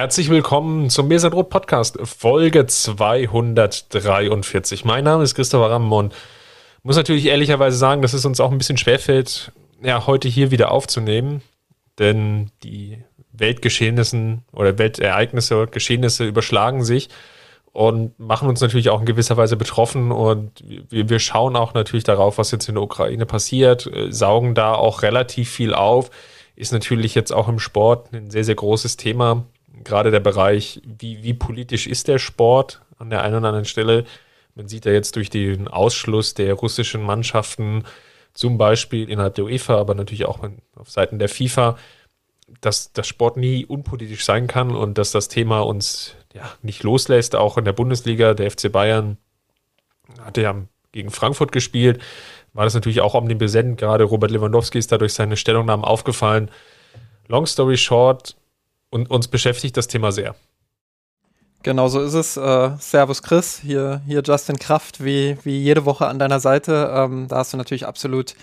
Herzlich willkommen zum Mesadrot Podcast, Folge 243. Mein Name ist Christopher Ramm und muss natürlich ehrlicherweise sagen, dass es uns auch ein bisschen schwerfällt, ja, heute hier wieder aufzunehmen, denn die Weltgeschehnissen oder Weltereignisse, Geschehnisse überschlagen sich und machen uns natürlich auch in gewisser Weise betroffen und wir, wir schauen auch natürlich darauf, was jetzt in der Ukraine passiert, äh, saugen da auch relativ viel auf, ist natürlich jetzt auch im Sport ein sehr, sehr großes Thema gerade der Bereich, wie, wie politisch ist der Sport an der einen oder anderen Stelle. Man sieht ja jetzt durch den Ausschluss der russischen Mannschaften, zum Beispiel innerhalb der UEFA, aber natürlich auch auf Seiten der FIFA, dass das Sport nie unpolitisch sein kann und dass das Thema uns ja, nicht loslässt. Auch in der Bundesliga, der FC Bayern hatte ja gegen Frankfurt gespielt, war das natürlich auch omnipräsent. Gerade Robert Lewandowski ist dadurch seine Stellungnahmen aufgefallen. Long story short, und uns beschäftigt das Thema sehr. Genau so ist es. Äh, Servus Chris, hier, hier Justin Kraft, wie, wie jede Woche an deiner Seite. Ähm, da hast du natürlich absolut,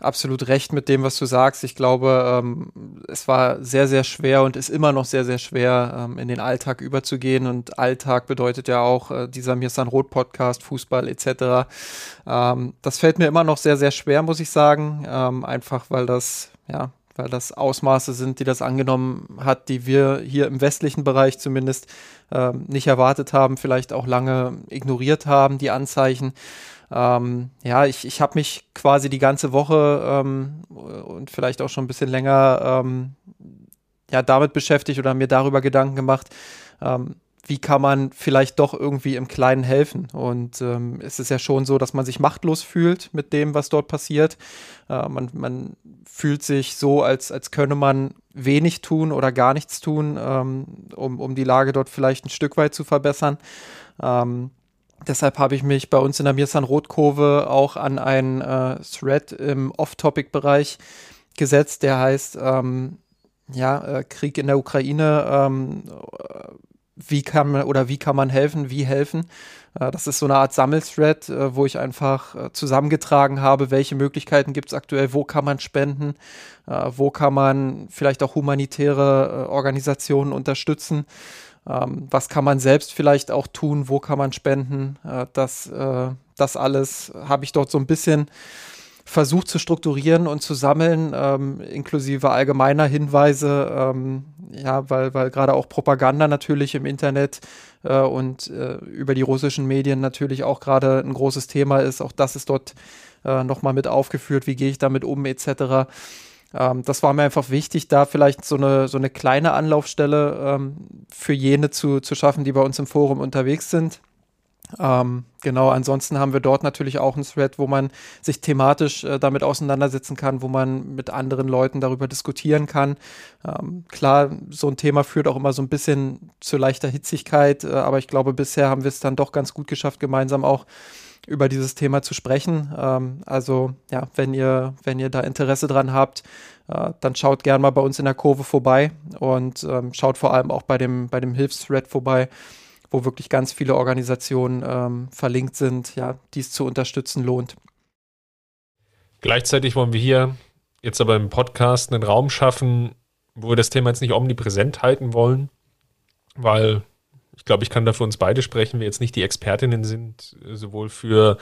absolut recht mit dem, was du sagst. Ich glaube, ähm, es war sehr, sehr schwer und ist immer noch sehr, sehr schwer, ähm, in den Alltag überzugehen. Und Alltag bedeutet ja auch äh, dieser Mir ist ein Rot Podcast, Fußball etc. Ähm, das fällt mir immer noch sehr, sehr schwer, muss ich sagen. Ähm, einfach weil das, ja, weil das Ausmaße sind, die das angenommen hat, die wir hier im westlichen Bereich zumindest ähm, nicht erwartet haben, vielleicht auch lange ignoriert haben, die Anzeichen. Ähm, ja, ich, ich habe mich quasi die ganze Woche ähm, und vielleicht auch schon ein bisschen länger ähm, ja, damit beschäftigt oder mir darüber Gedanken gemacht, ähm, wie kann man vielleicht doch irgendwie im Kleinen helfen. Und ähm, es ist ja schon so, dass man sich machtlos fühlt mit dem, was dort passiert. Äh, man, man fühlt sich so, als, als könne man wenig tun oder gar nichts tun, ähm, um, um die Lage dort vielleicht ein Stück weit zu verbessern. Ähm, deshalb habe ich mich bei uns in der Mirsan Rotkurve auch an einen äh, Thread im Off-Topic-Bereich gesetzt, der heißt, ähm, ja, äh, Krieg in der Ukraine, ähm, wie kann man oder wie kann man helfen, wie helfen. Äh, das ist so eine Art Sammelthread, äh, wo ich einfach äh, zusammengetragen habe, welche Möglichkeiten gibt es aktuell, wo kann man spenden, wo kann man vielleicht auch humanitäre Organisationen unterstützen. Ähm, was kann man selbst vielleicht auch tun? Wo kann man spenden? das, das alles habe ich dort so ein bisschen versucht zu strukturieren und zu sammeln, ähm, inklusive allgemeiner Hinweise, ähm, ja, weil, weil gerade auch Propaganda natürlich im Internet äh, und äh, über die russischen Medien natürlich auch gerade ein großes Thema ist. Auch das ist dort äh, nochmal mit aufgeführt, wie gehe ich damit um, etc. Ähm, das war mir einfach wichtig, da vielleicht so eine, so eine kleine Anlaufstelle ähm, für jene zu, zu schaffen, die bei uns im Forum unterwegs sind. Ähm, genau, ansonsten haben wir dort natürlich auch einen Thread, wo man sich thematisch äh, damit auseinandersetzen kann, wo man mit anderen Leuten darüber diskutieren kann. Ähm, klar, so ein Thema führt auch immer so ein bisschen zu leichter Hitzigkeit, äh, aber ich glaube, bisher haben wir es dann doch ganz gut geschafft, gemeinsam auch über dieses Thema zu sprechen. Ähm, also ja, wenn ihr, wenn ihr da Interesse dran habt, äh, dann schaut gerne mal bei uns in der Kurve vorbei und ähm, schaut vor allem auch bei dem, bei dem Hilfsthread vorbei wo wirklich ganz viele Organisationen ähm, verlinkt sind, ja, die es zu unterstützen lohnt. Gleichzeitig wollen wir hier jetzt aber im Podcast einen Raum schaffen, wo wir das Thema jetzt nicht omnipräsent halten wollen, weil ich glaube, ich kann da für uns beide sprechen, wir jetzt nicht die Expertinnen sind, sowohl für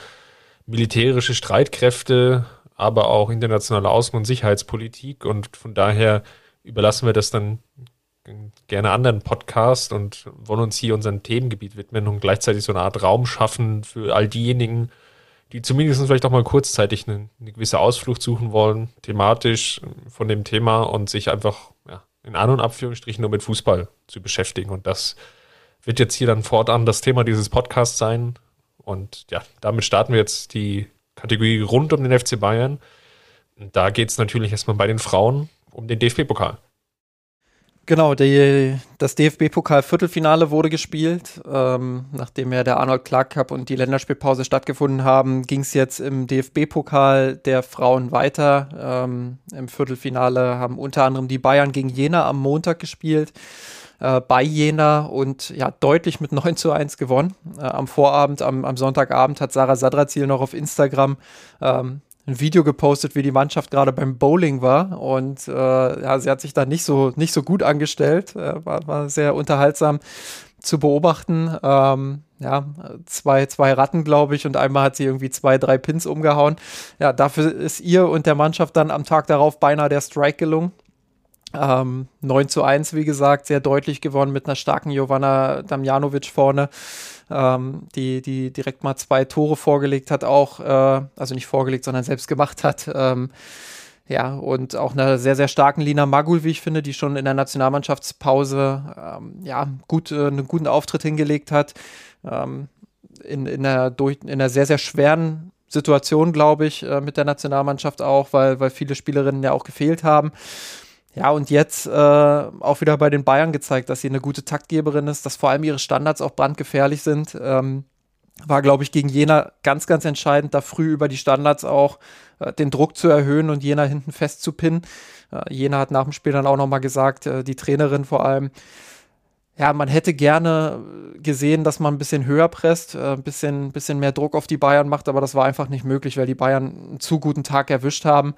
militärische Streitkräfte, aber auch internationale Außen- und Sicherheitspolitik. Und von daher überlassen wir das dann gerne anderen Podcast und wollen uns hier unserem Themengebiet widmen und gleichzeitig so eine Art Raum schaffen für all diejenigen, die zumindest vielleicht auch mal kurzzeitig eine, eine gewisse Ausflucht suchen wollen, thematisch von dem Thema und sich einfach ja, in An- und Abführungsstrichen nur mit Fußball zu beschäftigen. Und das wird jetzt hier dann fortan das Thema dieses Podcasts sein. Und ja, damit starten wir jetzt die Kategorie rund um den FC Bayern. Da geht es natürlich erstmal bei den Frauen um den DFB-Pokal. Genau, die, das DFB-Pokal-Viertelfinale wurde gespielt. Ähm, nachdem ja der Arnold Clark Cup und die Länderspielpause stattgefunden haben, ging es jetzt im DFB-Pokal der Frauen weiter. Ähm, Im Viertelfinale haben unter anderem die Bayern gegen Jena am Montag gespielt. Äh, bei Jena und ja, deutlich mit 9 zu 1 gewonnen. Äh, am Vorabend, am, am, Sonntagabend hat Sarah Sadrazil noch auf Instagram ähm, ein Video gepostet, wie die Mannschaft gerade beim Bowling war. Und äh, ja, sie hat sich da nicht so, nicht so gut angestellt. Äh, war, war sehr unterhaltsam zu beobachten. Ähm, ja, zwei, zwei Ratten, glaube ich, und einmal hat sie irgendwie zwei, drei Pins umgehauen. Ja, dafür ist ihr und der Mannschaft dann am Tag darauf beinahe der Strike gelungen. Ähm, 9 zu 1, wie gesagt, sehr deutlich gewonnen mit einer starken Jovana Damjanovic vorne, ähm, die, die direkt mal zwei Tore vorgelegt hat, auch, äh, also nicht vorgelegt, sondern selbst gemacht hat. Ähm, ja, und auch einer sehr, sehr starken Lina Magul, wie ich finde, die schon in der Nationalmannschaftspause ähm, ja, gut, äh, einen guten Auftritt hingelegt hat. Ähm, in, in, einer durch, in einer sehr, sehr schweren Situation, glaube ich, äh, mit der Nationalmannschaft auch, weil, weil viele Spielerinnen ja auch gefehlt haben. Ja, und jetzt äh, auch wieder bei den Bayern gezeigt, dass sie eine gute Taktgeberin ist, dass vor allem ihre Standards auch brandgefährlich sind. Ähm, war, glaube ich, gegen Jena ganz, ganz entscheidend, da früh über die Standards auch äh, den Druck zu erhöhen und Jena hinten festzupinnen. Äh, Jena hat nach dem Spiel dann auch nochmal gesagt, äh, die Trainerin vor allem, ja, man hätte gerne gesehen, dass man ein bisschen höher presst, äh, ein bisschen, bisschen mehr Druck auf die Bayern macht, aber das war einfach nicht möglich, weil die Bayern einen zu guten Tag erwischt haben.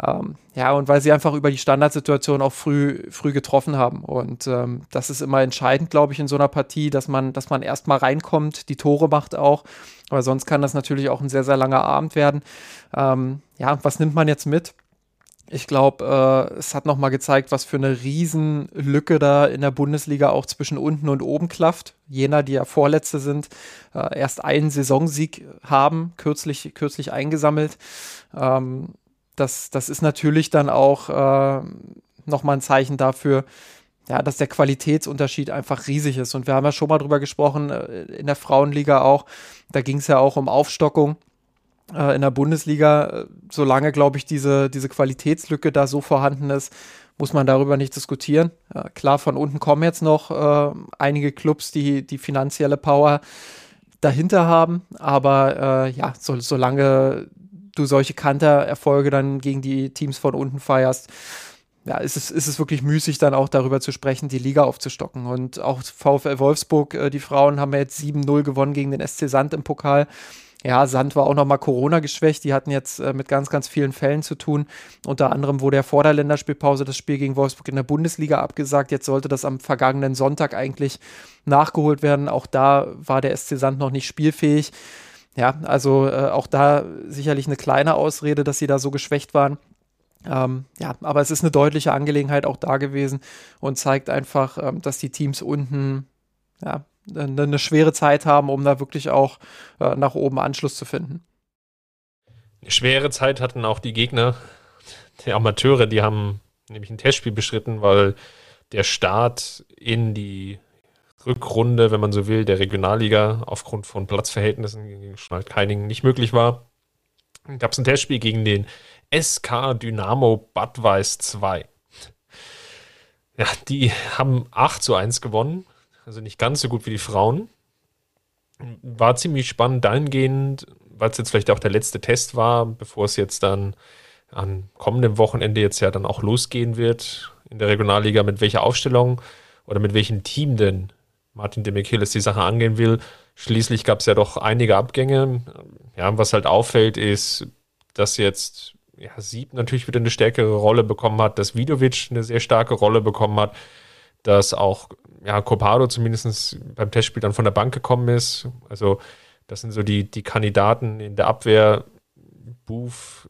Ähm, ja, und weil sie einfach über die Standardsituation auch früh, früh getroffen haben. Und ähm, das ist immer entscheidend, glaube ich, in so einer Partie, dass man, dass man erstmal reinkommt, die Tore macht auch. Aber sonst kann das natürlich auch ein sehr, sehr langer Abend werden. Ähm, ja, was nimmt man jetzt mit? Ich glaube, äh, es hat nochmal gezeigt, was für eine Riesenlücke da in der Bundesliga auch zwischen unten und oben klafft. Jener, die ja Vorletzte sind, äh, erst einen Saisonsieg haben, kürzlich, kürzlich eingesammelt. Ähm, das, das ist natürlich dann auch äh, nochmal ein Zeichen dafür, ja, dass der Qualitätsunterschied einfach riesig ist. Und wir haben ja schon mal drüber gesprochen, äh, in der Frauenliga auch. Da ging es ja auch um Aufstockung äh, in der Bundesliga, äh, solange, glaube ich, diese, diese Qualitätslücke da so vorhanden ist, muss man darüber nicht diskutieren. Äh, klar, von unten kommen jetzt noch äh, einige Clubs, die die finanzielle Power dahinter haben, aber äh, ja, so, solange du solche Kantererfolge dann gegen die Teams von unten feierst, ja, ist es, ist es wirklich müßig, dann auch darüber zu sprechen, die Liga aufzustocken. Und auch VfL Wolfsburg, äh, die Frauen haben ja jetzt 7-0 gewonnen gegen den SC Sand im Pokal. Ja, Sand war auch nochmal Corona geschwächt. Die hatten jetzt äh, mit ganz, ganz vielen Fällen zu tun. Unter anderem wurde ja vor der Länderspielpause das Spiel gegen Wolfsburg in der Bundesliga abgesagt. Jetzt sollte das am vergangenen Sonntag eigentlich nachgeholt werden. Auch da war der SC Sand noch nicht spielfähig. Ja, also äh, auch da sicherlich eine kleine Ausrede, dass sie da so geschwächt waren. Ähm, ja, aber es ist eine deutliche Angelegenheit auch da gewesen und zeigt einfach, ähm, dass die Teams unten ja, eine, eine schwere Zeit haben, um da wirklich auch äh, nach oben Anschluss zu finden. Eine schwere Zeit hatten auch die Gegner, die Amateure, die haben nämlich ein Testspiel beschritten, weil der Start in die Rückrunde, wenn man so will, der Regionalliga aufgrund von Platzverhältnissen gegen Schneidkeiningen nicht möglich war. Gab es ein Testspiel gegen den SK Dynamo Bad Weiß 2. Ja, die haben 8 zu 1 gewonnen also nicht ganz so gut wie die Frauen. War ziemlich spannend dahingehend, weil es jetzt vielleicht auch der letzte Test war, bevor es jetzt dann am kommenden Wochenende jetzt ja dann auch losgehen wird in der Regionalliga, mit welcher Aufstellung oder mit welchem Team denn Martin de Michelis die Sache angehen will. Schließlich gab es ja doch einige Abgänge. Ja, was halt auffällt, ist, dass jetzt ja, Sieb natürlich wieder eine stärkere Rolle bekommen hat, dass Vidovic eine sehr starke Rolle bekommen hat, dass auch ja, Copado zumindest beim Testspiel dann von der Bank gekommen ist. Also das sind so die, die Kandidaten in der Abwehr. Booth,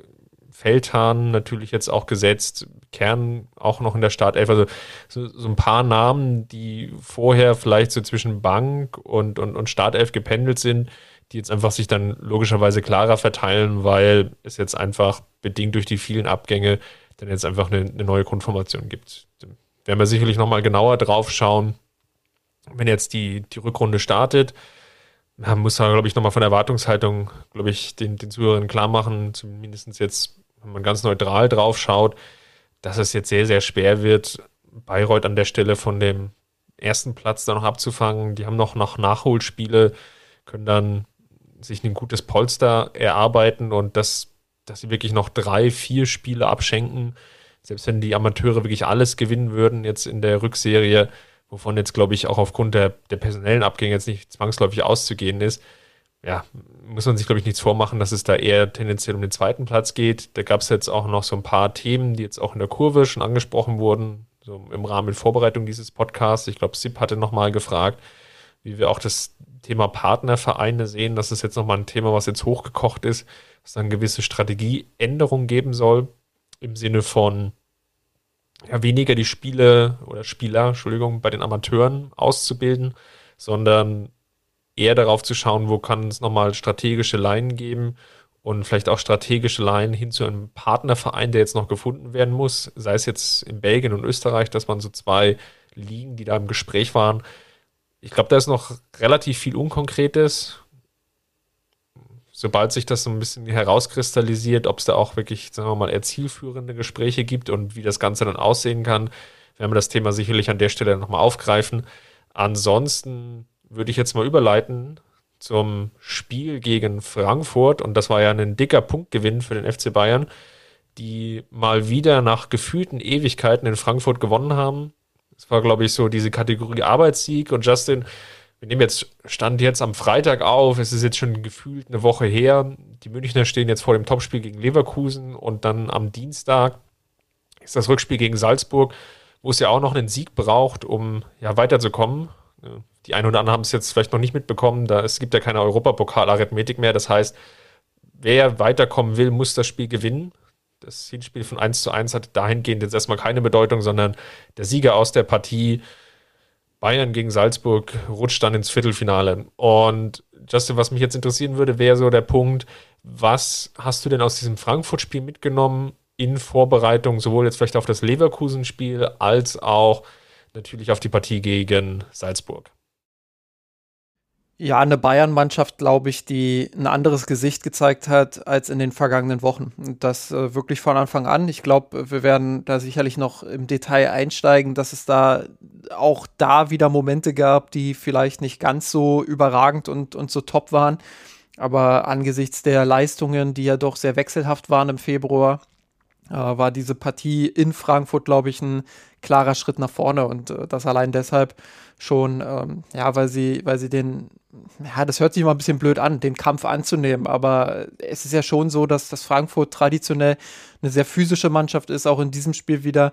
Feldhahn natürlich jetzt auch gesetzt, Kern auch noch in der Startelf. Also so, so, ein paar Namen, die vorher vielleicht so zwischen Bank und, und, und Startelf gependelt sind, die jetzt einfach sich dann logischerweise klarer verteilen, weil es jetzt einfach bedingt durch die vielen Abgänge dann jetzt einfach eine, eine neue Grundformation gibt. Da werden wir sicherlich nochmal genauer drauf schauen, wenn jetzt die, die Rückrunde startet, man muss da, glaube ich, nochmal von der Erwartungshaltung, glaube ich, den, den Zuhörern klar machen, zumindest jetzt, wenn man ganz neutral drauf schaut, dass es jetzt sehr, sehr schwer wird, Bayreuth an der Stelle von dem ersten Platz dann noch abzufangen. Die haben noch, noch Nachholspiele, können dann sich ein gutes Polster erarbeiten und das, dass sie wirklich noch drei, vier Spiele abschenken. Selbst wenn die Amateure wirklich alles gewinnen würden jetzt in der Rückserie, wovon jetzt, glaube ich, auch aufgrund der, der personellen Abgänge jetzt nicht zwangsläufig auszugehen ist, ja, muss man sich, glaube ich, nichts vormachen, dass es da eher tendenziell um den zweiten Platz geht. Da gab es jetzt auch noch so ein paar Themen, die jetzt auch in der Kurve schon angesprochen wurden, so im Rahmen der Vorbereitung dieses Podcasts. Ich glaube, Sip hatte nochmal gefragt, wie wir auch das Thema Partnervereine sehen. Das ist jetzt nochmal ein Thema, was jetzt hochgekocht ist, dass es dann gewisse Strategieänderungen geben soll im Sinne von ja, weniger die Spiele oder Spieler, Entschuldigung, bei den Amateuren auszubilden, sondern eher darauf zu schauen, wo kann es nochmal strategische Leinen geben und vielleicht auch strategische Leinen hin zu einem Partnerverein, der jetzt noch gefunden werden muss, sei es jetzt in Belgien und Österreich, dass man so zwei Ligen, die da im Gespräch waren. Ich glaube, da ist noch relativ viel Unkonkretes. Sobald sich das so ein bisschen herauskristallisiert, ob es da auch wirklich, sagen wir mal, eher zielführende Gespräche gibt und wie das Ganze dann aussehen kann, werden wir das Thema sicherlich an der Stelle nochmal aufgreifen. Ansonsten würde ich jetzt mal überleiten zum Spiel gegen Frankfurt. Und das war ja ein dicker Punktgewinn für den FC Bayern, die mal wieder nach gefühlten Ewigkeiten in Frankfurt gewonnen haben. Das war, glaube ich, so diese Kategorie Arbeitssieg. Und Justin, wir nehmen jetzt Stand jetzt am Freitag auf. Es ist jetzt schon gefühlt eine Woche her. Die Münchner stehen jetzt vor dem Topspiel gegen Leverkusen und dann am Dienstag ist das Rückspiel gegen Salzburg, wo es ja auch noch einen Sieg braucht, um ja weiterzukommen die einen oder anderen haben es jetzt vielleicht noch nicht mitbekommen, da es gibt ja keine Europapokal-Arithmetik mehr. Das heißt, wer weiterkommen will, muss das Spiel gewinnen. Das Hinspiel von 1 zu 1 hat dahingehend jetzt erstmal keine Bedeutung, sondern der Sieger aus der Partie Bayern gegen Salzburg rutscht dann ins Viertelfinale. Und Justin, was mich jetzt interessieren würde, wäre so der Punkt, was hast du denn aus diesem Frankfurt-Spiel mitgenommen in Vorbereitung, sowohl jetzt vielleicht auf das Leverkusen-Spiel als auch natürlich auf die Partie gegen Salzburg? Ja, eine Bayern-Mannschaft, glaube ich, die ein anderes Gesicht gezeigt hat als in den vergangenen Wochen. Das äh, wirklich von Anfang an. Ich glaube, wir werden da sicherlich noch im Detail einsteigen, dass es da auch da wieder Momente gab, die vielleicht nicht ganz so überragend und, und so top waren. Aber angesichts der Leistungen, die ja doch sehr wechselhaft waren im Februar, äh, war diese Partie in Frankfurt, glaube ich, ein klarer Schritt nach vorne. Und äh, das allein deshalb schon, ähm, ja, weil sie, weil sie den ja, das hört sich immer ein bisschen blöd an, den Kampf anzunehmen, aber es ist ja schon so, dass das Frankfurt traditionell eine sehr physische Mannschaft ist, auch in diesem Spiel wieder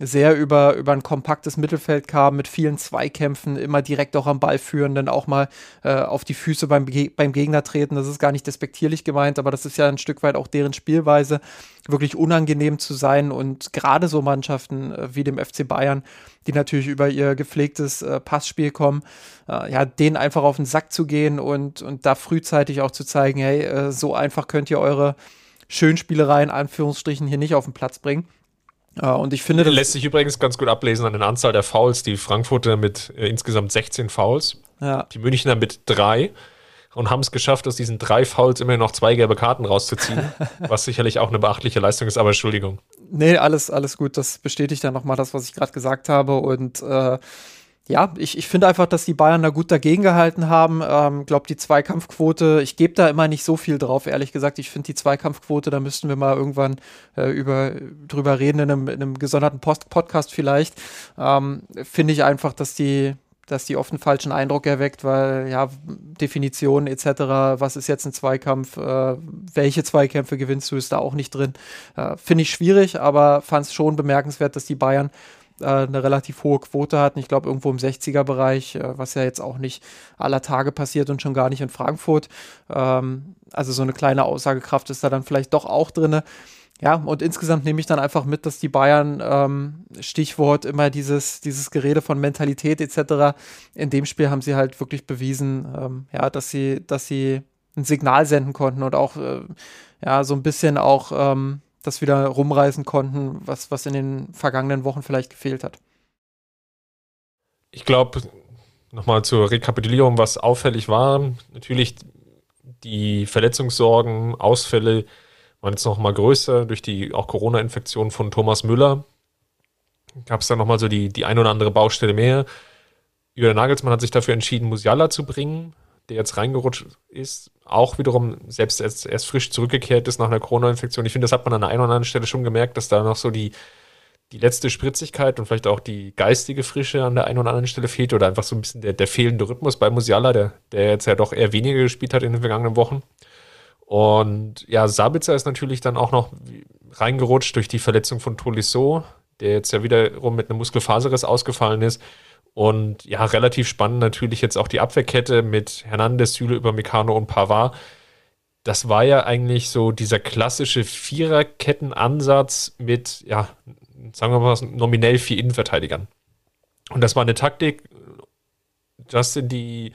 sehr über, über ein kompaktes Mittelfeld kam, mit vielen Zweikämpfen, immer direkt auch am Ball führen, dann auch mal äh, auf die Füße beim, beim Gegner treten. Das ist gar nicht despektierlich gemeint, aber das ist ja ein Stück weit auch deren Spielweise, wirklich unangenehm zu sein. Und gerade so Mannschaften äh, wie dem FC Bayern, die natürlich über ihr gepflegtes äh, Passspiel kommen, äh, ja, denen einfach auf den Sack zu gehen und, und da frühzeitig auch zu zeigen, hey, äh, so einfach könnt ihr eure Schönspielereien, Anführungsstrichen, hier nicht auf den Platz bringen. Uh, und ich finde, das lässt sich übrigens ganz gut ablesen an der Anzahl der Fouls. Die Frankfurter mit äh, insgesamt 16 Fouls, ja. die Münchner mit drei und haben es geschafft, aus diesen drei Fouls immer noch zwei gelbe Karten rauszuziehen, was sicherlich auch eine beachtliche Leistung ist, aber Entschuldigung. Nee, alles, alles gut. Das bestätigt ja nochmal das, was ich gerade gesagt habe. Und äh, ja, ich, ich finde einfach, dass die Bayern da gut dagegen gehalten haben. Ähm, glaube, die Zweikampfquote, ich gebe da immer nicht so viel drauf, ehrlich gesagt. Ich finde die Zweikampfquote, da müssten wir mal irgendwann äh, über, drüber reden, in einem, in einem gesonderten Post Podcast vielleicht. Ähm, finde ich einfach, dass die, dass die oft einen falschen Eindruck erweckt, weil ja, Definition etc., was ist jetzt ein Zweikampf, äh, welche Zweikämpfe gewinnst du, ist da auch nicht drin. Äh, Finde ich schwierig, aber fand es schon bemerkenswert, dass die Bayern äh, eine relativ hohe Quote hatten. Ich glaube, irgendwo im 60er-Bereich, äh, was ja jetzt auch nicht aller Tage passiert und schon gar nicht in Frankfurt. Ähm, also so eine kleine Aussagekraft ist da dann vielleicht doch auch drin. Ja, und insgesamt nehme ich dann einfach mit, dass die Bayern, ähm, Stichwort immer dieses, dieses Gerede von Mentalität etc., in dem Spiel haben sie halt wirklich bewiesen, ähm, ja, dass sie, dass sie ein Signal senden konnten und auch, äh, ja, so ein bisschen auch, ähm, das wieder rumreißen konnten, was, was in den vergangenen Wochen vielleicht gefehlt hat. Ich glaube, nochmal zur Rekapitulierung, was auffällig war, natürlich die Verletzungssorgen, Ausfälle waren jetzt nochmal größer durch die auch Corona-Infektion von Thomas Müller. gab es dann nochmal so die, die ein oder andere Baustelle mehr. Julian Nagelsmann hat sich dafür entschieden, Musiala zu bringen, der jetzt reingerutscht ist. Auch wiederum selbst erst, erst frisch zurückgekehrt ist nach einer Corona-Infektion. Ich finde, das hat man an der einen oder anderen Stelle schon gemerkt, dass da noch so die, die letzte Spritzigkeit und vielleicht auch die geistige Frische an der einen oder anderen Stelle fehlt oder einfach so ein bisschen der, der fehlende Rhythmus bei Musiala, der, der jetzt ja doch eher weniger gespielt hat in den vergangenen Wochen. Und ja, Sabitzer ist natürlich dann auch noch reingerutscht durch die Verletzung von Tolisso, der jetzt ja wiederum mit einem Muskelfaserriss ausgefallen ist. Und ja, relativ spannend natürlich jetzt auch die Abwehrkette mit Hernandez, Süle über Meccano und Pavard. Das war ja eigentlich so dieser klassische Viererkettenansatz mit, ja, sagen wir mal, nominell vier Innenverteidigern. Und das war eine Taktik, Justin, die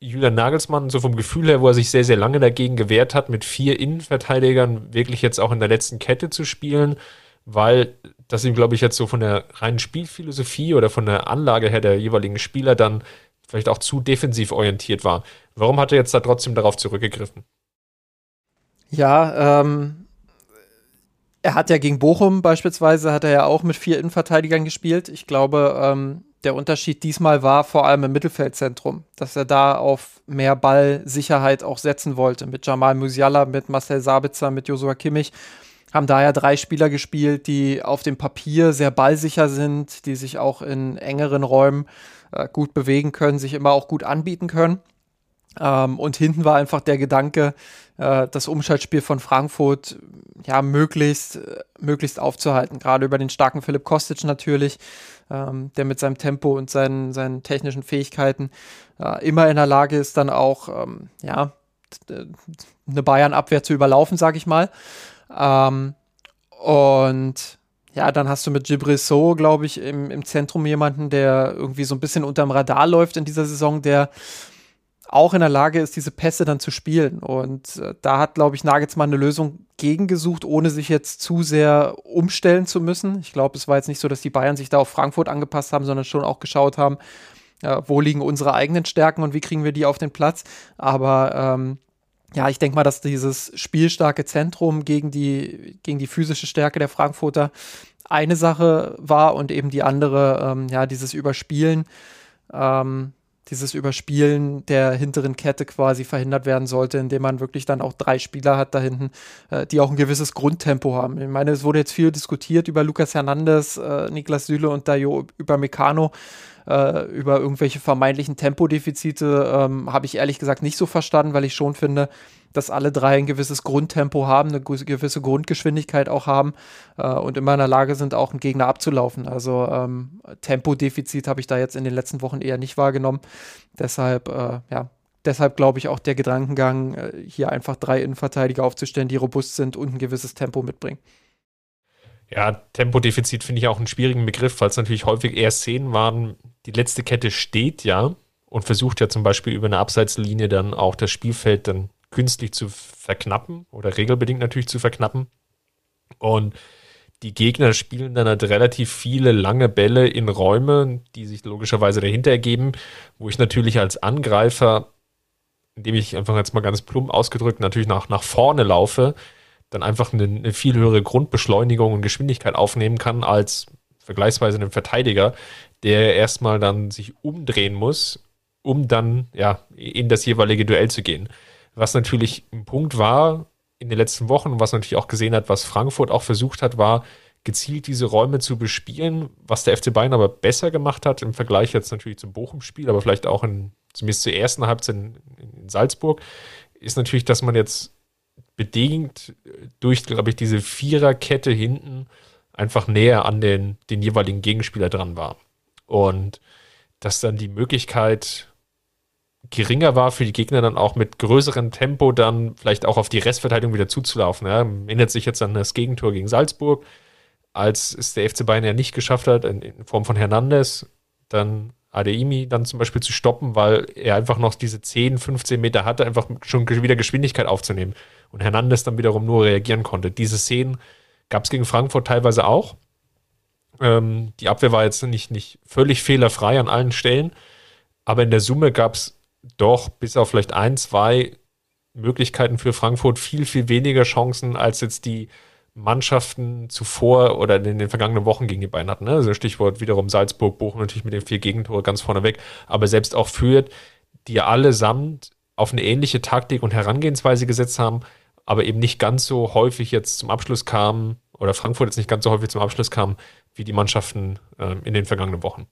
Julian Nagelsmann so vom Gefühl her, wo er sich sehr, sehr lange dagegen gewehrt hat, mit vier Innenverteidigern wirklich jetzt auch in der letzten Kette zu spielen, weil das ihm, glaube ich, jetzt so von der reinen Spielphilosophie oder von der Anlage her der jeweiligen Spieler dann vielleicht auch zu defensiv orientiert war. Warum hat er jetzt da trotzdem darauf zurückgegriffen? Ja, ähm, er hat ja gegen Bochum beispielsweise, hat er ja auch mit vier Innenverteidigern gespielt. Ich glaube, ähm, der Unterschied diesmal war vor allem im Mittelfeldzentrum, dass er da auf mehr Ballsicherheit auch setzen wollte. Mit Jamal Musiala, mit Marcel Sabitzer, mit Josua Kimmich haben daher drei Spieler gespielt, die auf dem Papier sehr ballsicher sind, die sich auch in engeren Räumen äh, gut bewegen können, sich immer auch gut anbieten können. Ähm, und hinten war einfach der Gedanke, äh, das Umschaltspiel von Frankfurt ja möglichst, äh, möglichst aufzuhalten. Gerade über den starken Philipp Kostic natürlich, ähm, der mit seinem Tempo und seinen, seinen technischen Fähigkeiten äh, immer in der Lage ist, dann auch ähm, ja, eine Bayern-Abwehr zu überlaufen, sage ich mal. Ähm, und ja, dann hast du mit Gibril So, glaube ich, im, im Zentrum jemanden, der irgendwie so ein bisschen unterm Radar läuft in dieser Saison, der auch in der Lage ist, diese Pässe dann zu spielen. Und äh, da hat, glaube ich, Nagelsmann eine Lösung gegengesucht, ohne sich jetzt zu sehr umstellen zu müssen. Ich glaube, es war jetzt nicht so, dass die Bayern sich da auf Frankfurt angepasst haben, sondern schon auch geschaut haben, äh, wo liegen unsere eigenen Stärken und wie kriegen wir die auf den Platz. Aber ähm, ja, ich denke mal, dass dieses spielstarke Zentrum gegen die, gegen die physische Stärke der Frankfurter eine Sache war und eben die andere, ähm, ja, dieses Überspielen, ähm, dieses Überspielen der hinteren Kette quasi verhindert werden sollte, indem man wirklich dann auch drei Spieler hat da hinten, äh, die auch ein gewisses Grundtempo haben. Ich meine, es wurde jetzt viel diskutiert über Lukas Hernandez, äh, Niklas Süle und Dayo über Meccano äh, über irgendwelche vermeintlichen Tempodefizite ähm, habe ich ehrlich gesagt nicht so verstanden, weil ich schon finde, dass alle drei ein gewisses Grundtempo haben, eine gewisse Grundgeschwindigkeit auch haben äh, und immer in der Lage sind, auch einen Gegner abzulaufen. Also ähm, Tempodefizit habe ich da jetzt in den letzten Wochen eher nicht wahrgenommen. Deshalb, äh, ja, deshalb glaube ich auch der Gedankengang, äh, hier einfach drei Innenverteidiger aufzustellen, die robust sind und ein gewisses Tempo mitbringen. Ja, Tempodefizit finde ich auch einen schwierigen Begriff, weil es natürlich häufig eher Szenen waren, die letzte Kette steht ja und versucht ja zum Beispiel über eine Abseitslinie dann auch das Spielfeld dann künstlich zu verknappen oder regelbedingt natürlich zu verknappen. Und die Gegner spielen dann halt relativ viele lange Bälle in Räume, die sich logischerweise dahinter ergeben, wo ich natürlich als Angreifer, indem ich einfach jetzt mal ganz plump ausgedrückt natürlich nach, nach vorne laufe, dann einfach eine, eine viel höhere Grundbeschleunigung und Geschwindigkeit aufnehmen kann als vergleichsweise einem Verteidiger, der erstmal dann sich umdrehen muss, um dann ja in das jeweilige Duell zu gehen. Was natürlich ein Punkt war in den letzten Wochen, was natürlich auch gesehen hat, was Frankfurt auch versucht hat, war gezielt diese Räume zu bespielen, was der FC Bayern aber besser gemacht hat im Vergleich jetzt natürlich zum Bochum-Spiel, aber vielleicht auch in, zumindest zur ersten Halbzeit in, in Salzburg, ist natürlich, dass man jetzt bedingt durch, glaube ich, diese Viererkette hinten einfach näher an den, den jeweiligen Gegenspieler dran war. Und dass dann die Möglichkeit geringer war für die Gegner dann auch mit größerem Tempo dann vielleicht auch auf die Restverteidigung wieder zuzulaufen. Ja. Erinnert sich jetzt an das Gegentor gegen Salzburg, als es der FC Bayern ja nicht geschafft hat, in, in Form von Hernandez, dann Adeimi dann zum Beispiel zu stoppen, weil er einfach noch diese 10, 15 Meter hatte, einfach schon wieder Geschwindigkeit aufzunehmen. Und Hernandez dann wiederum nur reagieren konnte. Diese Szenen gab es gegen Frankfurt teilweise auch. Ähm, die Abwehr war jetzt nicht, nicht völlig fehlerfrei an allen Stellen, aber in der Summe gab es doch bis auf vielleicht ein, zwei Möglichkeiten für Frankfurt viel, viel weniger Chancen als jetzt die Mannschaften zuvor oder in den vergangenen Wochen gegen die Bayern hatten. Ne? Also Stichwort wiederum Salzburg, Bochum natürlich mit den vier Gegentore ganz vorne weg, aber selbst auch Fürth, die allesamt auf eine ähnliche Taktik und Herangehensweise gesetzt haben, aber eben nicht ganz so häufig jetzt zum Abschluss kamen oder Frankfurt jetzt nicht ganz so häufig zum Abschluss kam wie die Mannschaften äh, in den vergangenen Wochen.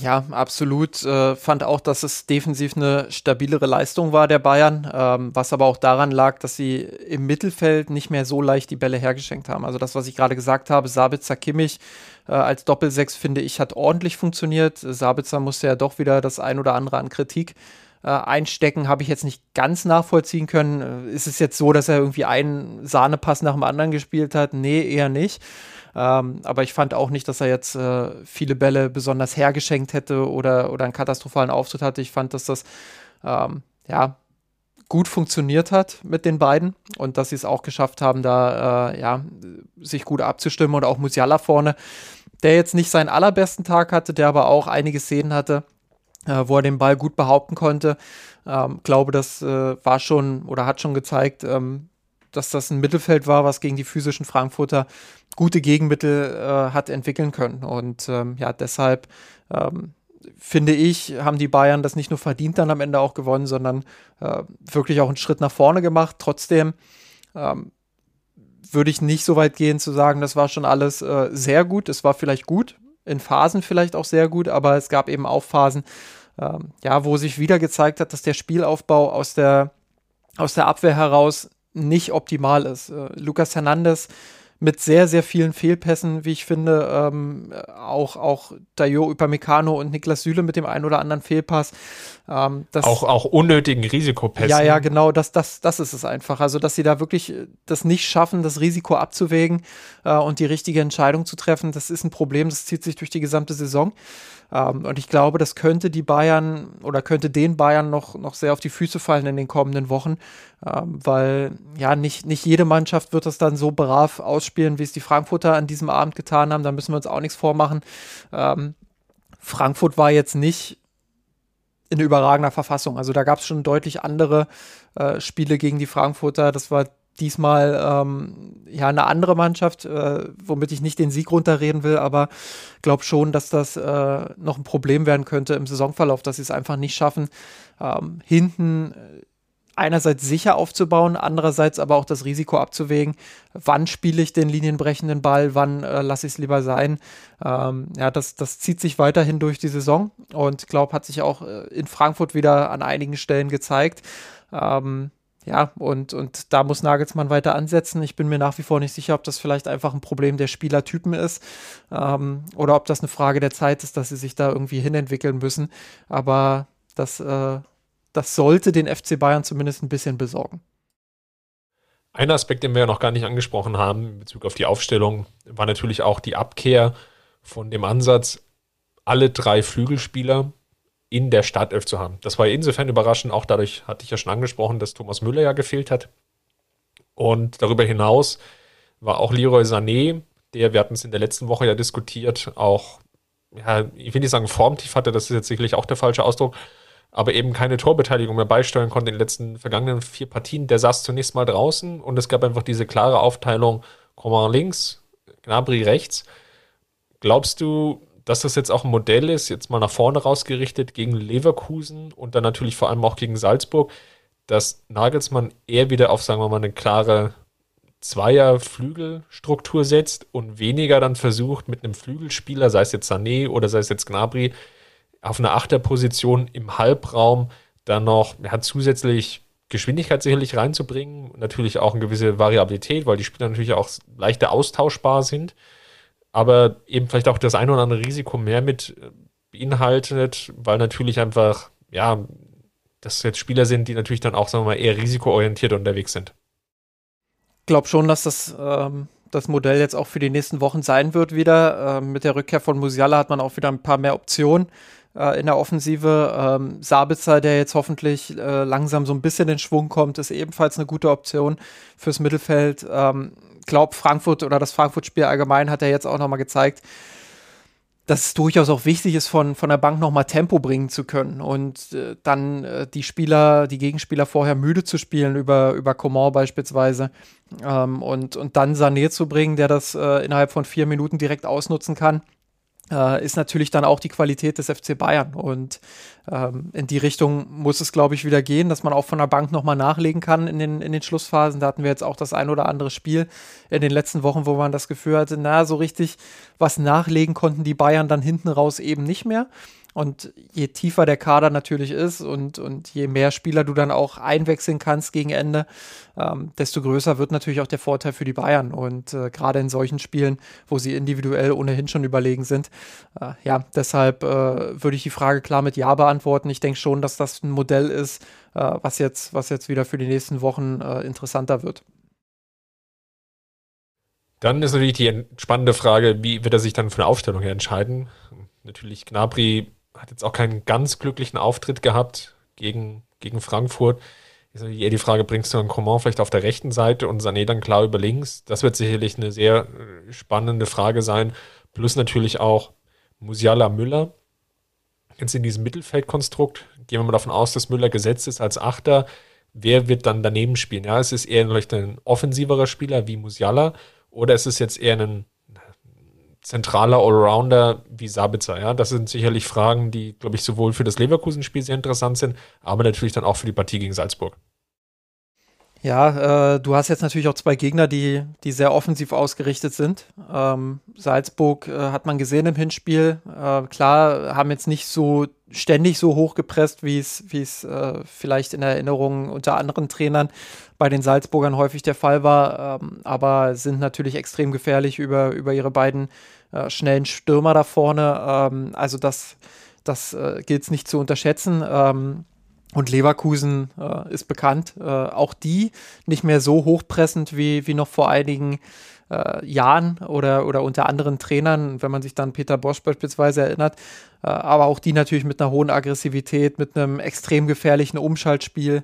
Ja, absolut. Äh, fand auch, dass es defensiv eine stabilere Leistung war der Bayern, ähm, was aber auch daran lag, dass sie im Mittelfeld nicht mehr so leicht die Bälle hergeschenkt haben. Also das, was ich gerade gesagt habe, Sabitzer Kimmich äh, als Doppelsechs, finde ich, hat ordentlich funktioniert. Sabitzer musste ja doch wieder das ein oder andere an Kritik äh, einstecken, habe ich jetzt nicht ganz nachvollziehen können. Äh, ist es jetzt so, dass er irgendwie einen Sahnepass nach dem anderen gespielt hat? Nee, eher nicht. Ähm, aber ich fand auch nicht, dass er jetzt äh, viele Bälle besonders hergeschenkt hätte oder, oder einen katastrophalen Auftritt hatte. Ich fand, dass das ähm, ja gut funktioniert hat mit den beiden und dass sie es auch geschafft haben, da äh, ja, sich gut abzustimmen und auch Musiala vorne, der jetzt nicht seinen allerbesten Tag hatte, der aber auch einige Szenen hatte, äh, wo er den Ball gut behaupten konnte. Ähm, glaube, das äh, war schon oder hat schon gezeigt, ähm, dass das ein Mittelfeld war, was gegen die physischen Frankfurter gute Gegenmittel äh, hat entwickeln können. Und ähm, ja, deshalb ähm, finde ich, haben die Bayern das nicht nur verdient dann am Ende auch gewonnen, sondern äh, wirklich auch einen Schritt nach vorne gemacht. Trotzdem ähm, würde ich nicht so weit gehen zu sagen, das war schon alles äh, sehr gut. Es war vielleicht gut, in Phasen vielleicht auch sehr gut, aber es gab eben auch Phasen, ähm, ja, wo sich wieder gezeigt hat, dass der Spielaufbau aus der, aus der Abwehr heraus nicht optimal ist. Äh, Lucas Hernandez mit sehr, sehr vielen Fehlpässen, wie ich finde. Ähm, auch, auch Dayo Upamecano und Niklas Süle mit dem einen oder anderen Fehlpass. Ähm, auch, auch unnötigen Risikopässen. Ja, ja, genau, das, das, das ist es einfach. Also, dass sie da wirklich äh, das nicht schaffen, das Risiko abzuwägen äh, und die richtige Entscheidung zu treffen, das ist ein Problem, das zieht sich durch die gesamte Saison. Ähm, und ich glaube, das könnte die Bayern oder könnte den Bayern noch, noch sehr auf die Füße fallen in den kommenden Wochen, weil ja nicht, nicht jede Mannschaft wird das dann so brav ausspielen, wie es die Frankfurter an diesem Abend getan haben. Da müssen wir uns auch nichts vormachen. Ähm, Frankfurt war jetzt nicht in überragender Verfassung. Also da gab es schon deutlich andere äh, Spiele gegen die Frankfurter. Das war diesmal ähm, ja eine andere Mannschaft, äh, womit ich nicht den Sieg runterreden will, aber glaube schon, dass das äh, noch ein Problem werden könnte im Saisonverlauf, dass sie es einfach nicht schaffen, ähm, hinten einerseits sicher aufzubauen, andererseits aber auch das Risiko abzuwägen, wann spiele ich den linienbrechenden Ball, wann äh, lasse ich es lieber sein. Ähm, ja, das, das zieht sich weiterhin durch die Saison und glaube, hat sich auch äh, in Frankfurt wieder an einigen Stellen gezeigt. Ähm, ja, und, und da muss Nagelsmann weiter ansetzen. Ich bin mir nach wie vor nicht sicher, ob das vielleicht einfach ein Problem der Spielertypen ist ähm, oder ob das eine Frage der Zeit ist, dass sie sich da irgendwie hinentwickeln müssen. Aber das, äh, das sollte den FC Bayern zumindest ein bisschen besorgen. Ein Aspekt, den wir ja noch gar nicht angesprochen haben in Bezug auf die Aufstellung, war natürlich auch die Abkehr von dem Ansatz, alle drei Flügelspieler in der Startelf zu haben. Das war insofern überraschend, auch dadurch hatte ich ja schon angesprochen, dass Thomas Müller ja gefehlt hat. Und darüber hinaus war auch Leroy Sané, der, wir hatten es in der letzten Woche ja diskutiert, auch, ja, ich will nicht sagen formtief hatte, das ist jetzt sicherlich auch der falsche Ausdruck, aber eben keine Torbeteiligung mehr beisteuern konnte in den letzten vergangenen vier Partien. Der saß zunächst mal draußen und es gab einfach diese klare Aufteilung, Coman links, Gnabry rechts. Glaubst du, dass das jetzt auch ein Modell ist, jetzt mal nach vorne rausgerichtet gegen Leverkusen und dann natürlich vor allem auch gegen Salzburg, dass Nagelsmann eher wieder auf, sagen wir mal, eine klare Zweier-Flügelstruktur setzt und weniger dann versucht, mit einem Flügelspieler, sei es jetzt Sané oder sei es jetzt Gnabry, auf einer Achterposition im Halbraum dann noch ja, zusätzlich Geschwindigkeit sicherlich reinzubringen, natürlich auch eine gewisse Variabilität, weil die Spieler natürlich auch leichter austauschbar sind aber eben vielleicht auch das ein oder andere Risiko mehr mit äh, beinhaltet, weil natürlich einfach, ja, das jetzt Spieler sind, die natürlich dann auch, sagen wir mal, eher risikoorientiert unterwegs sind. Ich glaube schon, dass das ähm, das Modell jetzt auch für die nächsten Wochen sein wird wieder. Ähm, mit der Rückkehr von Musiala hat man auch wieder ein paar mehr Optionen äh, in der Offensive. Ähm, Sabitzer, der jetzt hoffentlich äh, langsam so ein bisschen in Schwung kommt, ist ebenfalls eine gute Option fürs Mittelfeld. Ähm, glaube, Frankfurt oder das Frankfurt-Spiel allgemein hat er jetzt auch nochmal gezeigt, dass es durchaus auch wichtig ist, von, von der Bank nochmal Tempo bringen zu können und äh, dann äh, die Spieler, die Gegenspieler vorher müde zu spielen, über, über Coman beispielsweise, ähm, und, und dann Sané zu bringen, der das äh, innerhalb von vier Minuten direkt ausnutzen kann äh, ist natürlich dann auch die Qualität des FC Bayern. Und ähm, in die Richtung muss es, glaube ich, wieder gehen, dass man auch von der Bank nochmal nachlegen kann in den, in den Schlussphasen. Da hatten wir jetzt auch das ein oder andere Spiel in den letzten Wochen, wo man das Gefühl hatte, na, so richtig was nachlegen konnten die Bayern dann hinten raus eben nicht mehr. Und je tiefer der Kader natürlich ist und, und je mehr Spieler du dann auch einwechseln kannst gegen Ende, ähm, desto größer wird natürlich auch der Vorteil für die Bayern. Und äh, gerade in solchen Spielen, wo sie individuell ohnehin schon überlegen sind, äh, ja, deshalb äh, würde ich die Frage klar mit Ja beantworten. Ich denke schon, dass das ein Modell ist, äh, was, jetzt, was jetzt wieder für die nächsten Wochen äh, interessanter wird. Dann ist natürlich die spannende Frage, wie wird er sich dann von der Aufstellung her entscheiden? Natürlich Gnabry hat jetzt auch keinen ganz glücklichen Auftritt gehabt gegen, gegen Frankfurt. Ist eher die Frage, bringst du einen Coman vielleicht auf der rechten Seite und Sané dann klar über links? Das wird sicherlich eine sehr äh, spannende Frage sein. Plus natürlich auch Musiala Müller. Jetzt in diesem Mittelfeldkonstrukt gehen wir mal davon aus, dass Müller gesetzt ist als Achter. Wer wird dann daneben spielen? Ja, ist es eher vielleicht ein offensiverer Spieler wie Musiala oder ist es jetzt eher ein zentraler Allrounder wie Sabitzer. Ja, das sind sicherlich Fragen, die, glaube ich, sowohl für das Leverkusen-Spiel sehr interessant sind, aber natürlich dann auch für die Partie gegen Salzburg. Ja, äh, du hast jetzt natürlich auch zwei Gegner, die, die sehr offensiv ausgerichtet sind. Ähm, Salzburg äh, hat man gesehen im Hinspiel. Äh, klar, haben jetzt nicht so ständig so hoch gepresst, wie es, wie es äh, vielleicht in Erinnerung unter anderen Trainern bei den Salzburgern häufig der Fall war, ähm, aber sind natürlich extrem gefährlich über, über ihre beiden äh, schnellen Stürmer da vorne. Ähm, also das, das äh, gilt es nicht zu unterschätzen. Ähm, und Leverkusen äh, ist bekannt. Äh, auch die nicht mehr so hochpressend wie, wie noch vor einigen äh, Jahren oder, oder unter anderen Trainern, wenn man sich dann Peter Bosch beispielsweise erinnert. Äh, aber auch die natürlich mit einer hohen Aggressivität, mit einem extrem gefährlichen Umschaltspiel.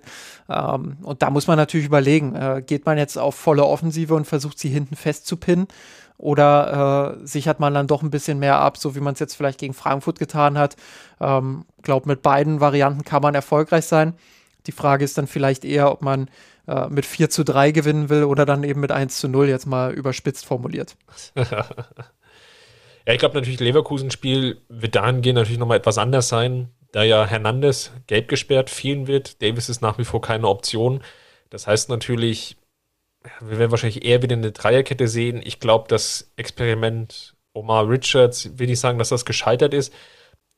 Ähm, und da muss man natürlich überlegen, äh, geht man jetzt auf volle Offensive und versucht sie hinten festzupinnen? Oder äh, sichert man dann doch ein bisschen mehr ab, so wie man es jetzt vielleicht gegen Frankfurt getan hat? Ähm, glaube, mit beiden Varianten kann man erfolgreich sein. Die Frage ist dann vielleicht eher, ob man äh, mit 4 zu 3 gewinnen will oder dann eben mit 1 zu 0, jetzt mal überspitzt formuliert. ja, ich glaube natürlich, Leverkusen-Spiel wird dahingehend natürlich nochmal etwas anders sein, da ja Hernandez gelb gesperrt fehlen wird. Davis ist nach wie vor keine Option. Das heißt natürlich, wir werden wahrscheinlich eher wieder eine Dreierkette sehen. Ich glaube, das Experiment Omar Richards, will ich sagen, dass das gescheitert ist.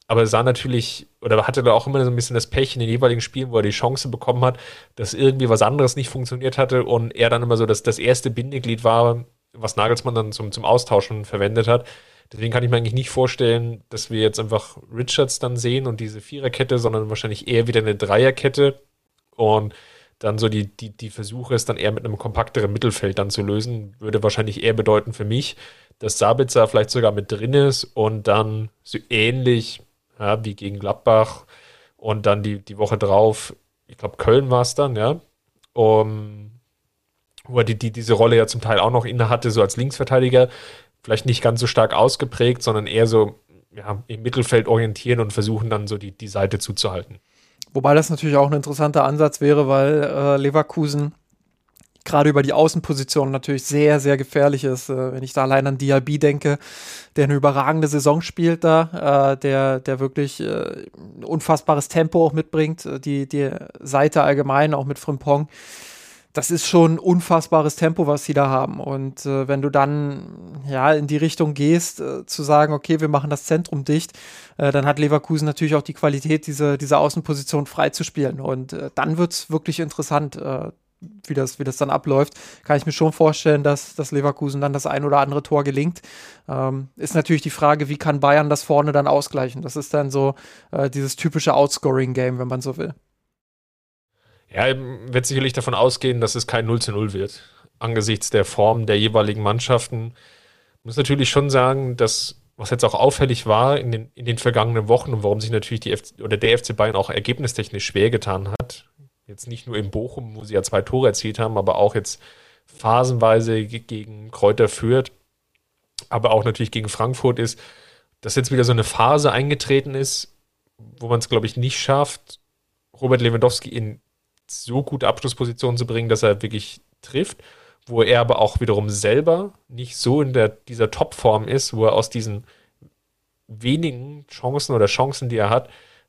Aber sah natürlich, oder hatte da auch immer so ein bisschen das Pech in den jeweiligen Spielen, wo er die Chance bekommen hat, dass irgendwie was anderes nicht funktioniert hatte und er dann immer so das, das erste Bindeglied war, was Nagelsmann dann zum, zum Austauschen verwendet hat. Deswegen kann ich mir eigentlich nicht vorstellen, dass wir jetzt einfach Richards dann sehen und diese Viererkette, sondern wahrscheinlich eher wieder eine Dreierkette. Und dann so die, die, die Versuche, es dann eher mit einem kompakteren Mittelfeld dann zu lösen, würde wahrscheinlich eher bedeuten für mich, dass Sabitzer vielleicht sogar mit drin ist und dann so ähnlich ja, wie gegen Gladbach und dann die, die Woche drauf, ich glaube Köln war es dann, ja, um, wo er die, die, diese Rolle ja zum Teil auch noch inne hatte, so als Linksverteidiger, vielleicht nicht ganz so stark ausgeprägt, sondern eher so ja, im Mittelfeld orientieren und versuchen dann so die, die Seite zuzuhalten. Wobei das natürlich auch ein interessanter Ansatz wäre, weil äh, Leverkusen gerade über die Außenposition natürlich sehr, sehr gefährlich ist. Äh, wenn ich da allein an Diaby denke, der eine überragende Saison spielt da, äh, der, der wirklich äh, unfassbares Tempo auch mitbringt, äh, die, die Seite allgemein, auch mit Frimpong das ist schon unfassbares Tempo, was sie da haben. Und äh, wenn du dann ja in die Richtung gehst, äh, zu sagen, okay, wir machen das Zentrum dicht, äh, dann hat Leverkusen natürlich auch die Qualität, diese, diese Außenposition freizuspielen. Und äh, dann wird es wirklich interessant, äh, wie, das, wie das dann abläuft. Kann ich mir schon vorstellen, dass, dass Leverkusen dann das ein oder andere Tor gelingt. Ähm, ist natürlich die Frage, wie kann Bayern das vorne dann ausgleichen? Das ist dann so äh, dieses typische Outscoring-Game, wenn man so will. Ja, wird sicherlich davon ausgehen, dass es kein 0 zu 0 wird. Angesichts der Form der jeweiligen Mannschaften. Ich muss natürlich schon sagen, dass, was jetzt auch auffällig war in den, in den vergangenen Wochen und warum sich natürlich die FC, oder der FC Bayern auch ergebnistechnisch schwer getan hat. Jetzt nicht nur in Bochum, wo sie ja zwei Tore erzielt haben, aber auch jetzt phasenweise gegen Kräuter führt, aber auch natürlich gegen Frankfurt ist, dass jetzt wieder so eine Phase eingetreten ist, wo man es, glaube ich, nicht schafft, Robert Lewandowski in so gute Abschlusspositionen zu bringen, dass er wirklich trifft, wo er aber auch wiederum selber nicht so in der, dieser Topform ist, wo er aus diesen wenigen Chancen oder Chancen, die er hat,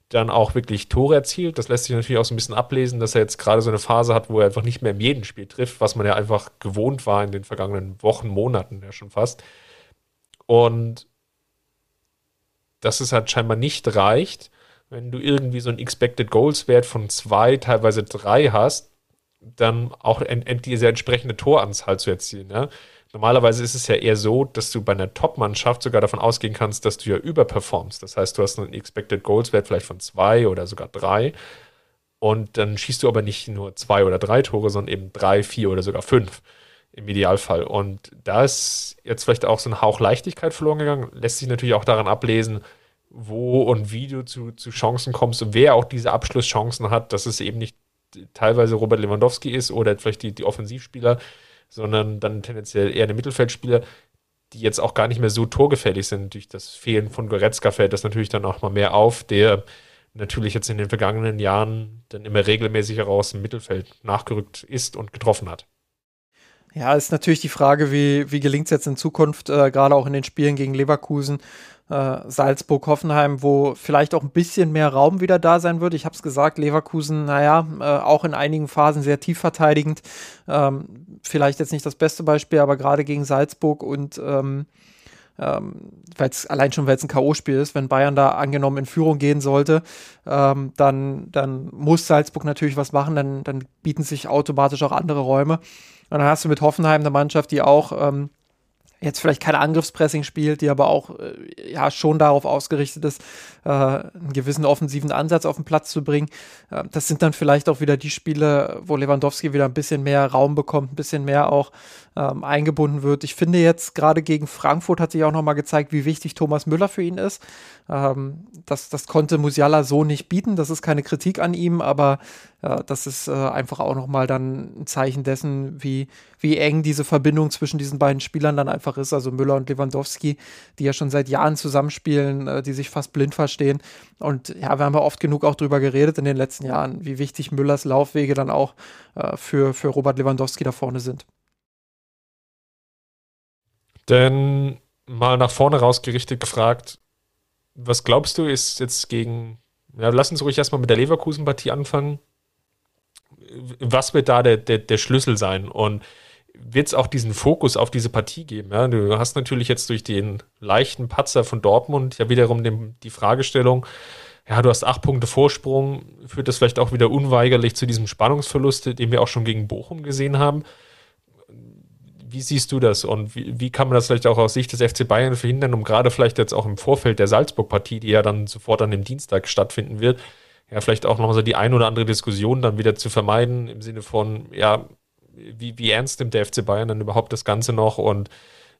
dann auch wirklich Tore erzielt. Das lässt sich natürlich auch so ein bisschen ablesen, dass er jetzt gerade so eine Phase hat, wo er einfach nicht mehr in jedem Spiel trifft, was man ja einfach gewohnt war in den vergangenen Wochen, Monaten ja schon fast. Und dass es halt scheinbar nicht reicht, wenn du irgendwie so einen Expected Goals Wert von zwei, teilweise drei hast, dann auch diese entsprechende Toranzahl zu erzielen. Ja? Normalerweise ist es ja eher so, dass du bei einer Top-Mannschaft sogar davon ausgehen kannst, dass du ja überperformst. Das heißt, du hast einen Expected Goals Wert vielleicht von zwei oder sogar drei. Und dann schießt du aber nicht nur zwei oder drei Tore, sondern eben drei, vier oder sogar fünf im Idealfall. Und da ist jetzt vielleicht auch so ein Hauch Leichtigkeit verloren gegangen. Lässt sich natürlich auch daran ablesen, wo und wie du zu, zu Chancen kommst und wer auch diese Abschlusschancen hat, dass es eben nicht teilweise Robert Lewandowski ist oder vielleicht die, die Offensivspieler, sondern dann tendenziell eher eine Mittelfeldspieler, die jetzt auch gar nicht mehr so torgefährlich sind. Durch das Fehlen von Goretzka fällt das natürlich dann auch mal mehr auf, der natürlich jetzt in den vergangenen Jahren dann immer regelmäßiger raus im Mittelfeld nachgerückt ist und getroffen hat. Ja, ist natürlich die Frage, wie, wie gelingt es jetzt in Zukunft, äh, gerade auch in den Spielen gegen Leverkusen, äh, Salzburg, Hoffenheim, wo vielleicht auch ein bisschen mehr Raum wieder da sein wird. Ich habe es gesagt, Leverkusen, naja, äh, auch in einigen Phasen sehr tief verteidigend. Ähm, vielleicht jetzt nicht das beste Beispiel, aber gerade gegen Salzburg und ähm, ähm, weil's, allein schon, weil es ein K.O.-Spiel ist, wenn Bayern da angenommen in Führung gehen sollte, ähm, dann, dann muss Salzburg natürlich was machen, dann, dann bieten sich automatisch auch andere Räume. Und dann hast du mit Hoffenheim eine Mannschaft, die auch ähm, jetzt vielleicht kein Angriffspressing spielt, die aber auch äh, ja schon darauf ausgerichtet ist, äh, einen gewissen offensiven Ansatz auf den Platz zu bringen. Äh, das sind dann vielleicht auch wieder die Spiele, wo Lewandowski wieder ein bisschen mehr Raum bekommt, ein bisschen mehr auch ähm, eingebunden wird. Ich finde jetzt gerade gegen Frankfurt hat sich auch nochmal gezeigt, wie wichtig Thomas Müller für ihn ist. Ähm, das, das konnte Musiala so nicht bieten. Das ist keine Kritik an ihm, aber äh, das ist äh, einfach auch nochmal dann ein Zeichen dessen, wie, wie eng diese Verbindung zwischen diesen beiden Spielern dann einfach ist. Also Müller und Lewandowski, die ja schon seit Jahren zusammenspielen, äh, die sich fast blind verstehen. Und ja, wir haben ja oft genug auch drüber geredet in den letzten Jahren, wie wichtig Müllers Laufwege dann auch äh, für, für Robert Lewandowski da vorne sind. Denn mal nach vorne rausgerichtet gefragt, was glaubst du, ist jetzt gegen, ja, lass uns ruhig erstmal mit der Leverkusen-Partie anfangen. Was wird da der, der, der Schlüssel sein? Und wird es auch diesen Fokus auf diese Partie geben? Ja? Du hast natürlich jetzt durch den leichten Patzer von Dortmund ja wiederum den, die Fragestellung, ja, du hast acht Punkte Vorsprung, führt das vielleicht auch wieder unweigerlich zu diesem Spannungsverlust, den wir auch schon gegen Bochum gesehen haben. Wie siehst du das und wie, wie, kann man das vielleicht auch aus Sicht des FC Bayern verhindern, um gerade vielleicht jetzt auch im Vorfeld der Salzburg-Partie, die ja dann sofort an dem Dienstag stattfinden wird, ja, vielleicht auch nochmal so die ein oder andere Diskussion dann wieder zu vermeiden, im Sinne von, ja, wie, wie ernst nimmt der FC Bayern dann überhaupt das Ganze noch und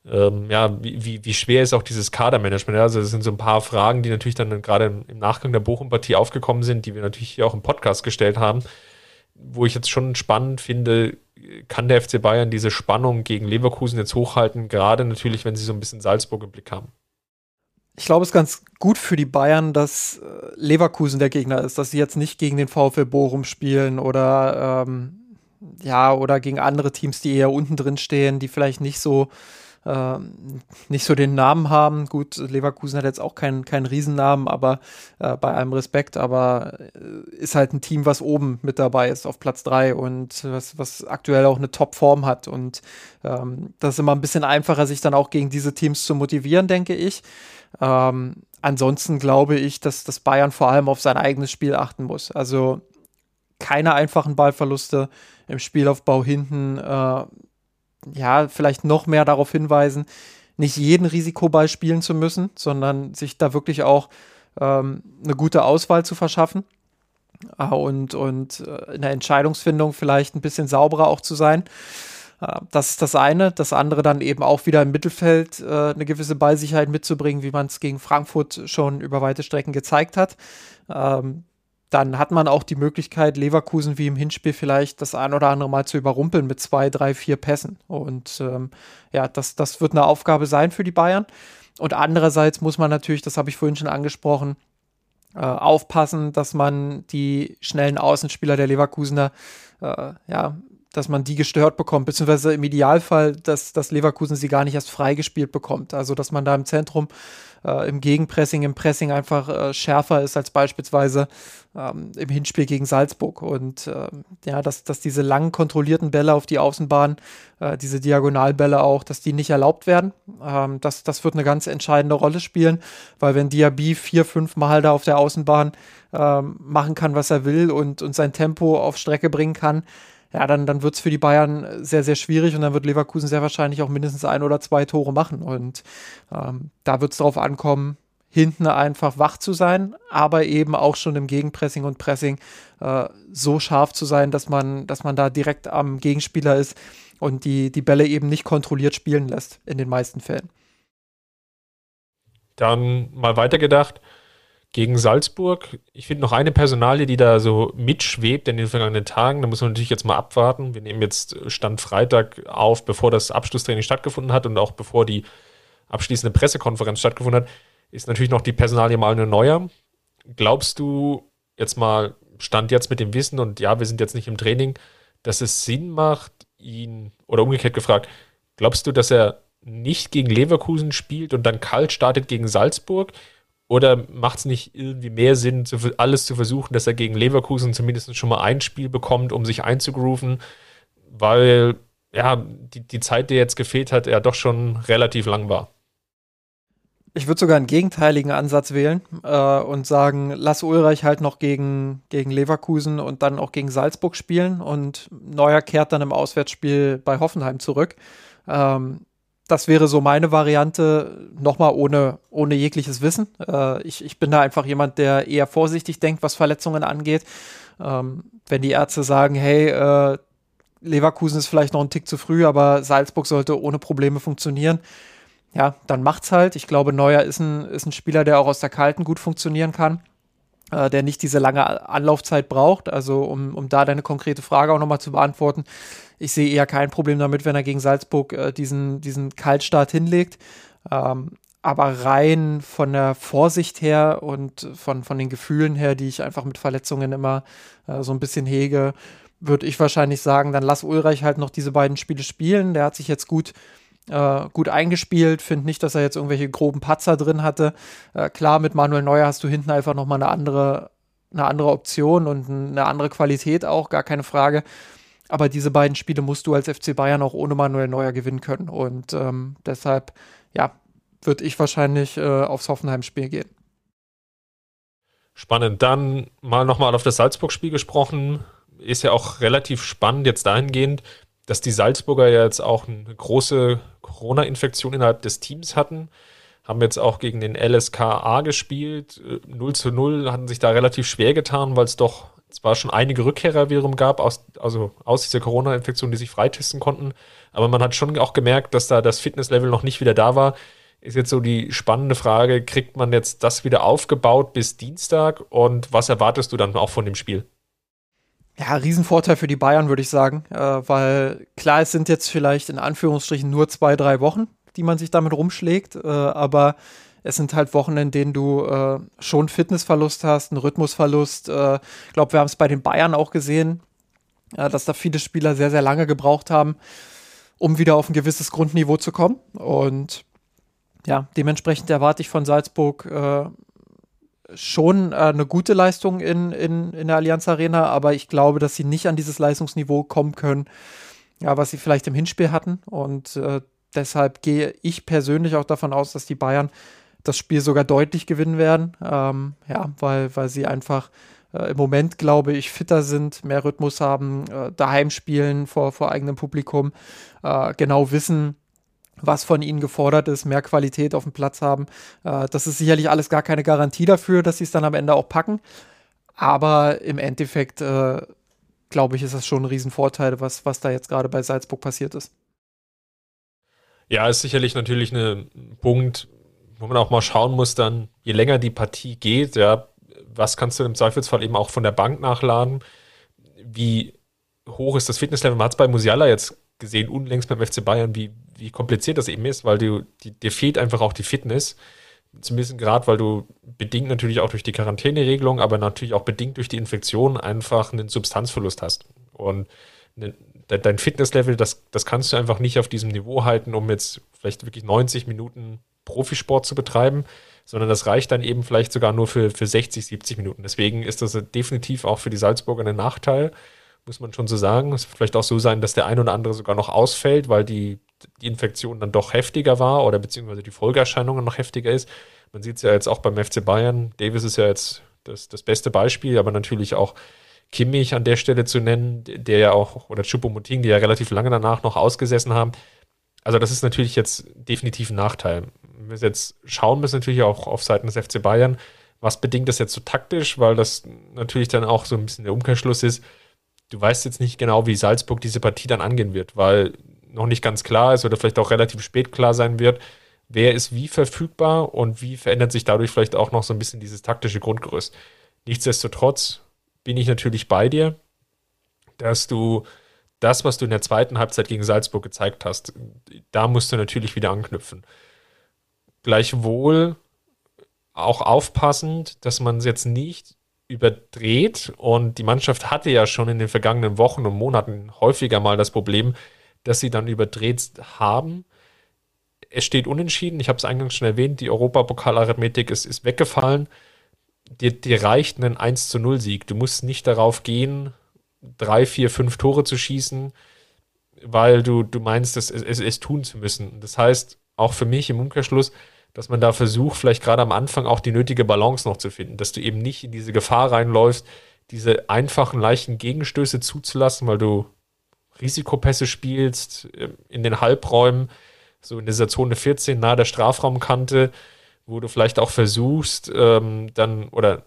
ähm, ja, wie, wie schwer ist auch dieses Kadermanagement? Also, das sind so ein paar Fragen, die natürlich dann gerade im Nachgang der Bochum-Partie aufgekommen sind, die wir natürlich hier auch im Podcast gestellt haben, wo ich jetzt schon spannend finde, kann der FC Bayern diese Spannung gegen Leverkusen jetzt hochhalten, gerade natürlich, wenn sie so ein bisschen Salzburg im Blick haben? Ich glaube, es ist ganz gut für die Bayern, dass äh, Leverkusen der Gegner ist, dass sie jetzt nicht gegen den VfL Bochum spielen oder ähm, ja, oder gegen andere Teams, die eher unten drin stehen, die vielleicht nicht so äh, nicht so den Namen haben. Gut, Leverkusen hat jetzt auch keinen, keinen Riesennamen, aber äh, bei allem Respekt, aber äh, ist halt ein Team, was oben mit dabei ist auf Platz 3 und was, was aktuell auch eine Top-Form hat. Und ähm, das ist immer ein bisschen einfacher, sich dann auch gegen diese Teams zu motivieren, denke ich. Ähm, ansonsten glaube ich, dass das Bayern vor allem auf sein eigenes Spiel achten muss. Also keine einfachen Ballverluste im Spielaufbau hinten. Äh, ja, vielleicht noch mehr darauf hinweisen, nicht jeden Risikoball spielen zu müssen, sondern sich da wirklich auch ähm, eine gute Auswahl zu verschaffen äh, und, und äh, in der Entscheidungsfindung vielleicht ein bisschen sauberer auch zu sein. Äh, das ist das eine. Das andere dann eben auch wieder im Mittelfeld äh, eine gewisse Ballsicherheit mitzubringen, wie man es gegen Frankfurt schon über weite Strecken gezeigt hat. Ähm, dann hat man auch die Möglichkeit, Leverkusen wie im Hinspiel vielleicht das ein oder andere Mal zu überrumpeln mit zwei, drei, vier Pässen. Und ähm, ja, das, das wird eine Aufgabe sein für die Bayern. Und andererseits muss man natürlich, das habe ich vorhin schon angesprochen, äh, aufpassen, dass man die schnellen Außenspieler der Leverkusener äh, ja, dass man die gestört bekommt, beziehungsweise im Idealfall, dass, dass Leverkusen sie gar nicht erst freigespielt bekommt. Also, dass man da im Zentrum, äh, im Gegenpressing, im Pressing einfach äh, schärfer ist als beispielsweise ähm, im Hinspiel gegen Salzburg. Und äh, ja, dass, dass diese langen kontrollierten Bälle auf die Außenbahn, äh, diese Diagonalbälle auch, dass die nicht erlaubt werden. Ähm, das, das wird eine ganz entscheidende Rolle spielen, weil wenn Diaby vier, fünf Mal da auf der Außenbahn ähm, machen kann, was er will und, und sein Tempo auf Strecke bringen kann, ja, dann, dann wird es für die Bayern sehr, sehr schwierig und dann wird Leverkusen sehr wahrscheinlich auch mindestens ein oder zwei Tore machen. Und ähm, da wird es darauf ankommen, hinten einfach wach zu sein, aber eben auch schon im Gegenpressing und Pressing äh, so scharf zu sein, dass man, dass man da direkt am Gegenspieler ist und die, die Bälle eben nicht kontrolliert spielen lässt in den meisten Fällen. Dann mal weitergedacht gegen Salzburg. Ich finde noch eine Personalie, die da so mitschwebt in den vergangenen Tagen. Da muss man natürlich jetzt mal abwarten. Wir nehmen jetzt Stand Freitag auf, bevor das Abschlusstraining stattgefunden hat und auch bevor die abschließende Pressekonferenz stattgefunden hat, ist natürlich noch die Personalie Manuel Neuer. Glaubst du jetzt mal, Stand jetzt mit dem Wissen und ja, wir sind jetzt nicht im Training, dass es Sinn macht, ihn, oder umgekehrt gefragt, glaubst du, dass er nicht gegen Leverkusen spielt und dann kalt startet gegen Salzburg? Oder macht es nicht irgendwie mehr Sinn, alles zu versuchen, dass er gegen Leverkusen zumindest schon mal ein Spiel bekommt, um sich einzugrooven? Weil ja, die, die Zeit, die jetzt gefehlt hat, ja doch schon relativ lang war. Ich würde sogar einen gegenteiligen Ansatz wählen äh, und sagen, lass Ulreich halt noch gegen, gegen Leverkusen und dann auch gegen Salzburg spielen und Neuer kehrt dann im Auswärtsspiel bei Hoffenheim zurück. Ähm, das wäre so meine Variante, nochmal ohne, ohne jegliches Wissen. Äh, ich, ich bin da einfach jemand, der eher vorsichtig denkt, was Verletzungen angeht. Ähm, wenn die Ärzte sagen, hey, äh, Leverkusen ist vielleicht noch ein Tick zu früh, aber Salzburg sollte ohne Probleme funktionieren, ja, dann macht's halt. Ich glaube, Neuer ist ein, ist ein Spieler, der auch aus der Kalten gut funktionieren kann, äh, der nicht diese lange Anlaufzeit braucht. Also, um, um da deine konkrete Frage auch nochmal zu beantworten, ich sehe eher kein Problem damit, wenn er gegen Salzburg äh, diesen, diesen Kaltstart hinlegt. Ähm, aber rein von der Vorsicht her und von, von den Gefühlen her, die ich einfach mit Verletzungen immer äh, so ein bisschen hege, würde ich wahrscheinlich sagen, dann lass Ulreich halt noch diese beiden Spiele spielen. Der hat sich jetzt gut, äh, gut eingespielt. Finde nicht, dass er jetzt irgendwelche groben Patzer drin hatte. Äh, klar, mit Manuel Neuer hast du hinten einfach nochmal eine andere, eine andere Option und eine andere Qualität auch, gar keine Frage. Aber diese beiden Spiele musst du als FC Bayern auch ohne Manuel Neuer gewinnen können. Und ähm, deshalb, ja, würde ich wahrscheinlich äh, aufs Hoffenheim-Spiel gehen. Spannend. Dann mal nochmal auf das Salzburg-Spiel gesprochen. Ist ja auch relativ spannend jetzt dahingehend, dass die Salzburger ja jetzt auch eine große Corona-Infektion innerhalb des Teams hatten. Haben jetzt auch gegen den LSKA gespielt. 0 äh, zu 0 hatten sich da relativ schwer getan, weil es doch zwar schon einige Rückkehrer wiederum gab, aus, also aus dieser Corona-Infektion, die sich freitesten konnten, aber man hat schon auch gemerkt, dass da das Fitnesslevel noch nicht wieder da war. Ist jetzt so die spannende Frage, kriegt man jetzt das wieder aufgebaut bis Dienstag und was erwartest du dann auch von dem Spiel? Ja, Riesenvorteil für die Bayern, würde ich sagen, äh, weil klar, es sind jetzt vielleicht in Anführungsstrichen nur zwei, drei Wochen, die man sich damit rumschlägt, äh, aber es sind halt Wochen, in denen du äh, schon Fitnessverlust hast, einen Rhythmusverlust. Ich äh, glaube, wir haben es bei den Bayern auch gesehen, äh, dass da viele Spieler sehr, sehr lange gebraucht haben, um wieder auf ein gewisses Grundniveau zu kommen. Und ja, dementsprechend erwarte ich von Salzburg äh, schon äh, eine gute Leistung in, in, in der Allianz Arena, aber ich glaube, dass sie nicht an dieses Leistungsniveau kommen können, ja, was sie vielleicht im Hinspiel hatten. Und äh, deshalb gehe ich persönlich auch davon aus, dass die Bayern das Spiel sogar deutlich gewinnen werden. Ähm, ja, weil, weil sie einfach äh, im Moment, glaube ich, fitter sind, mehr Rhythmus haben, äh, daheim spielen vor, vor eigenem Publikum, äh, genau wissen, was von ihnen gefordert ist, mehr Qualität auf dem Platz haben. Äh, das ist sicherlich alles gar keine Garantie dafür, dass sie es dann am Ende auch packen. Aber im Endeffekt, äh, glaube ich, ist das schon ein Riesenvorteil, was, was da jetzt gerade bei Salzburg passiert ist. Ja, ist sicherlich natürlich ein Punkt, wo man auch mal schauen muss, dann, je länger die Partie geht, ja, was kannst du im Zweifelsfall eben auch von der Bank nachladen? Wie hoch ist das Fitnesslevel? Man hat es bei Musiala jetzt gesehen, unlängst beim FC Bayern, wie, wie kompliziert das eben ist, weil du, die, dir fehlt einfach auch die Fitness. Zumindest gerade, weil du bedingt natürlich auch durch die Quarantäneregelung, aber natürlich auch bedingt durch die Infektion einfach einen Substanzverlust hast. Und ne, dein Fitnesslevel, das, das kannst du einfach nicht auf diesem Niveau halten, um jetzt vielleicht wirklich 90 Minuten Profisport zu betreiben, sondern das reicht dann eben vielleicht sogar nur für, für 60, 70 Minuten. Deswegen ist das definitiv auch für die Salzburger ein Nachteil, muss man schon so sagen. Es wird vielleicht auch so sein, dass der ein oder andere sogar noch ausfällt, weil die, die Infektion dann doch heftiger war oder beziehungsweise die Folgeerscheinungen noch heftiger ist. Man sieht es ja jetzt auch beim FC Bayern. Davis ist ja jetzt das, das beste Beispiel, aber natürlich auch Kimmich an der Stelle zu nennen, der ja auch, oder Chupomoting, die ja relativ lange danach noch ausgesessen haben. Also das ist natürlich jetzt definitiv ein Nachteil. Wir jetzt schauen müssen, natürlich auch auf Seiten des FC Bayern, was bedingt das jetzt so taktisch, weil das natürlich dann auch so ein bisschen der Umkehrschluss ist. Du weißt jetzt nicht genau, wie Salzburg diese Partie dann angehen wird, weil noch nicht ganz klar ist oder vielleicht auch relativ spät klar sein wird, wer ist wie verfügbar und wie verändert sich dadurch vielleicht auch noch so ein bisschen dieses taktische Grundgerüst. Nichtsdestotrotz bin ich natürlich bei dir, dass du das, was du in der zweiten Halbzeit gegen Salzburg gezeigt hast, da musst du natürlich wieder anknüpfen. Gleichwohl auch aufpassend, dass man es jetzt nicht überdreht und die Mannschaft hatte ja schon in den vergangenen Wochen und Monaten häufiger mal das Problem, dass sie dann überdreht haben. Es steht unentschieden, ich habe es eingangs schon erwähnt, die Europapokalarithmetik ist, ist weggefallen dir, dir reicht ein 1 zu 0 Sieg. Du musst nicht darauf gehen, drei, vier, fünf Tore zu schießen, weil du, du meinst, es, es, es tun zu müssen. Das heißt, auch für mich im Umkehrschluss, dass man da versucht, vielleicht gerade am Anfang auch die nötige Balance noch zu finden, dass du eben nicht in diese Gefahr reinläufst, diese einfachen, leichten Gegenstöße zuzulassen, weil du Risikopässe spielst äh, in den Halbräumen, so in dieser Zone 14 nahe der Strafraumkante, wo du vielleicht auch versuchst, ähm, dann oder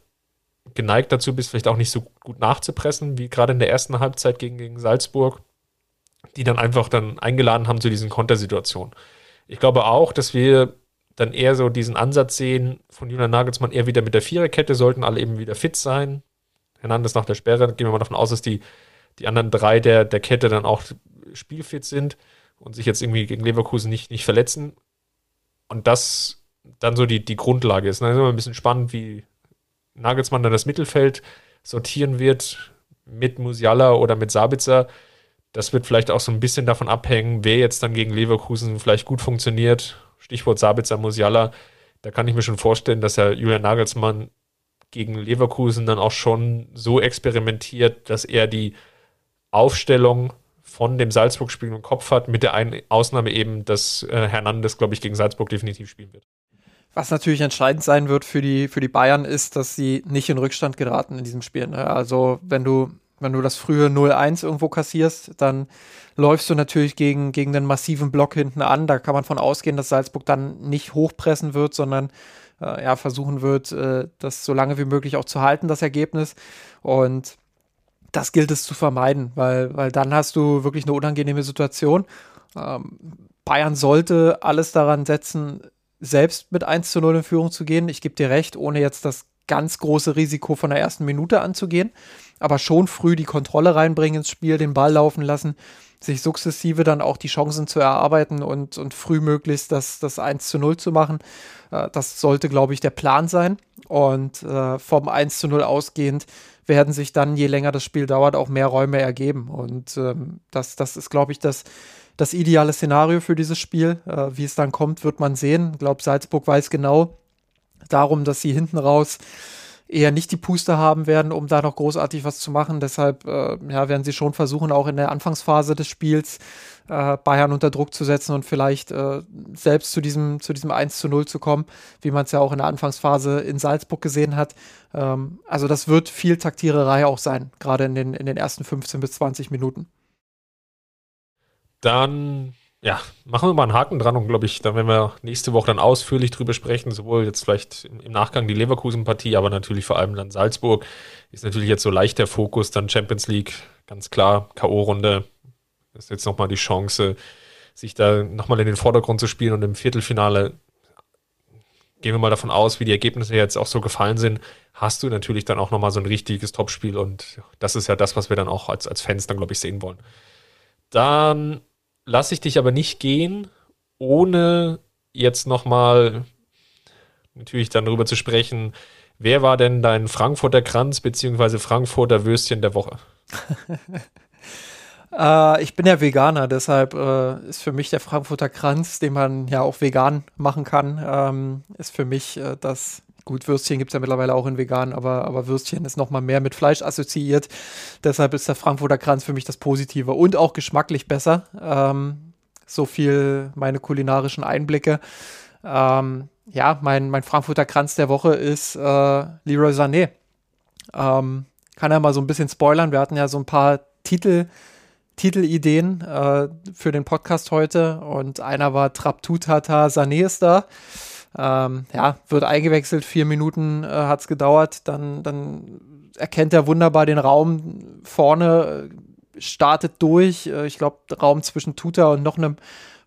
geneigt dazu bist, vielleicht auch nicht so gut nachzupressen, wie gerade in der ersten Halbzeit gegen, gegen Salzburg, die dann einfach dann eingeladen haben zu diesen Kontersituationen. Ich glaube auch, dass wir dann eher so diesen Ansatz sehen von Julian Nagelsmann, eher wieder mit der Viererkette, sollten alle eben wieder fit sein. Hernandez nach der Sperre, gehen wir mal davon aus, dass die, die anderen drei der, der Kette dann auch spielfit sind und sich jetzt irgendwie gegen Leverkusen nicht, nicht verletzen. Und das dann so die, die Grundlage ist. Dann ist immer ein bisschen spannend, wie Nagelsmann dann das Mittelfeld sortieren wird mit Musiala oder mit Sabitzer. Das wird vielleicht auch so ein bisschen davon abhängen, wer jetzt dann gegen Leverkusen vielleicht gut funktioniert. Stichwort Sabitzer, Musiala. Da kann ich mir schon vorstellen, dass er Julian Nagelsmann gegen Leverkusen dann auch schon so experimentiert, dass er die Aufstellung von dem Salzburg-Spiel im Kopf hat, mit der einen Ausnahme eben, dass äh, Hernandez, glaube ich, gegen Salzburg definitiv spielen wird. Was natürlich entscheidend sein wird für die, für die Bayern, ist, dass sie nicht in Rückstand geraten in diesem Spiel. Ne? Also, wenn du, wenn du das frühe 0-1 irgendwo kassierst, dann läufst du natürlich gegen, gegen den massiven Block hinten an. Da kann man von ausgehen, dass Salzburg dann nicht hochpressen wird, sondern äh, ja, versuchen wird, äh, das so lange wie möglich auch zu halten, das Ergebnis. Und das gilt es zu vermeiden, weil, weil dann hast du wirklich eine unangenehme Situation. Ähm, Bayern sollte alles daran setzen, selbst mit 1 zu 0 in Führung zu gehen. Ich gebe dir recht, ohne jetzt das ganz große Risiko von der ersten Minute anzugehen, aber schon früh die Kontrolle reinbringen ins Spiel, den Ball laufen lassen, sich sukzessive dann auch die Chancen zu erarbeiten und, und früh möglichst das, das 1 zu 0 zu machen. Äh, das sollte, glaube ich, der Plan sein. Und äh, vom 1 zu 0 ausgehend werden sich dann, je länger das Spiel dauert, auch mehr Räume ergeben. Und ähm, das, das ist, glaube ich, das das ideale Szenario für dieses Spiel. Äh, wie es dann kommt, wird man sehen. Ich glaube, Salzburg weiß genau darum, dass sie hinten raus eher nicht die Puste haben werden, um da noch großartig was zu machen. Deshalb äh, ja, werden sie schon versuchen, auch in der Anfangsphase des Spiels äh, Bayern unter Druck zu setzen und vielleicht äh, selbst zu diesem, zu diesem 1 zu 0 zu kommen, wie man es ja auch in der Anfangsphase in Salzburg gesehen hat. Ähm, also das wird viel Taktiererei auch sein, gerade in den, in den ersten 15 bis 20 Minuten dann ja, machen wir mal einen Haken dran und glaube ich, dann werden wir nächste Woche dann ausführlich drüber sprechen, sowohl jetzt vielleicht im Nachgang die Leverkusen-Partie, aber natürlich vor allem dann Salzburg. Ist natürlich jetzt so leicht der Fokus, dann Champions League, ganz klar, K.O.-Runde. Ist jetzt nochmal die Chance, sich da nochmal in den Vordergrund zu spielen und im Viertelfinale gehen wir mal davon aus, wie die Ergebnisse jetzt auch so gefallen sind, hast du natürlich dann auch nochmal so ein richtiges Topspiel und das ist ja das, was wir dann auch als, als Fans dann, glaube ich, sehen wollen. Dann lasse ich dich aber nicht gehen, ohne jetzt nochmal natürlich dann darüber zu sprechen, wer war denn dein Frankfurter Kranz bzw. Frankfurter Würstchen der Woche? äh, ich bin ja Veganer, deshalb äh, ist für mich der Frankfurter Kranz, den man ja auch vegan machen kann, ähm, ist für mich äh, das Gut, Würstchen gibt es ja mittlerweile auch in vegan, aber, aber Würstchen ist noch mal mehr mit Fleisch assoziiert. Deshalb ist der Frankfurter Kranz für mich das Positive und auch geschmacklich besser. Ähm, so viel meine kulinarischen Einblicke. Ähm, ja, mein, mein Frankfurter Kranz der Woche ist äh, Leroy Sané. Ähm, kann ja mal so ein bisschen spoilern. Wir hatten ja so ein paar Titel, Titelideen äh, für den Podcast heute und einer war Trap Tutata, Sané ist da. Ähm, ja, wird eingewechselt, vier Minuten äh, hat es gedauert, dann, dann erkennt er wunderbar den Raum vorne, startet durch. Äh, ich glaube, Raum zwischen Tuta und noch einem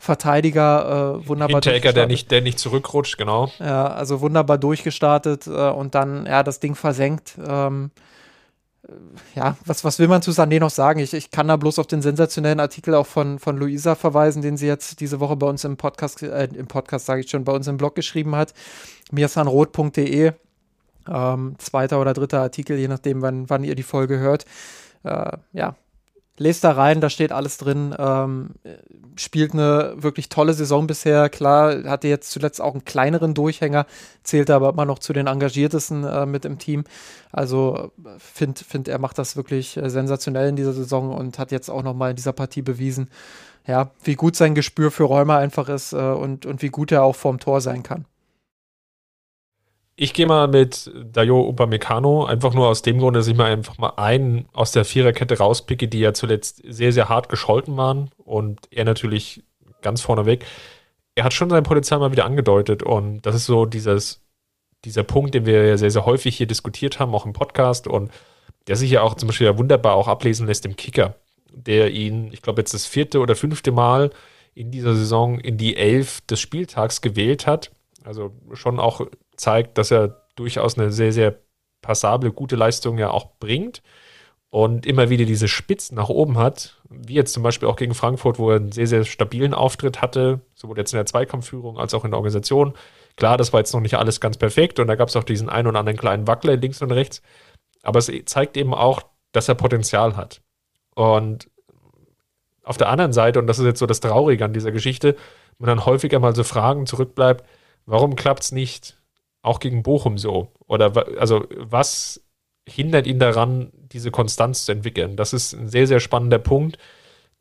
Verteidiger äh, wunderbar Hinteregger, der nicht, der nicht zurückrutscht, genau. Ja, also wunderbar durchgestartet äh, und dann ja das Ding versenkt. Ähm, ja, was, was will man zu Sané noch sagen? Ich, ich kann da bloß auf den sensationellen Artikel auch von, von Luisa verweisen, den sie jetzt diese Woche bei uns im Podcast, äh, im Podcast sage ich schon, bei uns im Blog geschrieben hat, mirsanrot.de. Ähm, zweiter oder dritter Artikel, je nachdem, wann, wann ihr die Folge hört. Äh, ja, lest da rein, da steht alles drin. Ähm, spielt eine wirklich tolle Saison bisher. Klar, hatte jetzt zuletzt auch einen kleineren Durchhänger, zählt aber immer noch zu den engagiertesten äh, mit im Team. Also finde, find, er macht das wirklich äh, sensationell in dieser Saison und hat jetzt auch nochmal in dieser Partie bewiesen, ja, wie gut sein Gespür für Räume einfach ist äh, und, und wie gut er auch vorm Tor sein kann. Ich gehe mal mit Dayo Upamecano, einfach nur aus dem Grund, dass ich mal einfach mal einen aus der Viererkette rauspicke, die ja zuletzt sehr, sehr hart gescholten waren und er natürlich ganz vorneweg. Er hat schon sein Potenzial mal wieder angedeutet und das ist so dieses, dieser Punkt, den wir ja sehr, sehr häufig hier diskutiert haben, auch im Podcast und der sich ja auch zum Beispiel ja wunderbar auch ablesen lässt im Kicker, der ihn, ich glaube jetzt das vierte oder fünfte Mal in dieser Saison in die Elf des Spieltags gewählt hat. Also schon auch zeigt, dass er durchaus eine sehr, sehr passable, gute Leistung ja auch bringt und immer wieder diese Spitzen nach oben hat, wie jetzt zum Beispiel auch gegen Frankfurt, wo er einen sehr, sehr stabilen Auftritt hatte, sowohl jetzt in der Zweikampfführung als auch in der Organisation. Klar, das war jetzt noch nicht alles ganz perfekt und da gab es auch diesen einen oder anderen kleinen Wackler links und rechts, aber es zeigt eben auch, dass er Potenzial hat. Und auf der anderen Seite, und das ist jetzt so das Traurige an dieser Geschichte, man dann häufiger mal so Fragen zurückbleibt, warum klappt es nicht auch gegen Bochum so? Oder also was hindert ihn daran, diese Konstanz zu entwickeln? Das ist ein sehr, sehr spannender Punkt,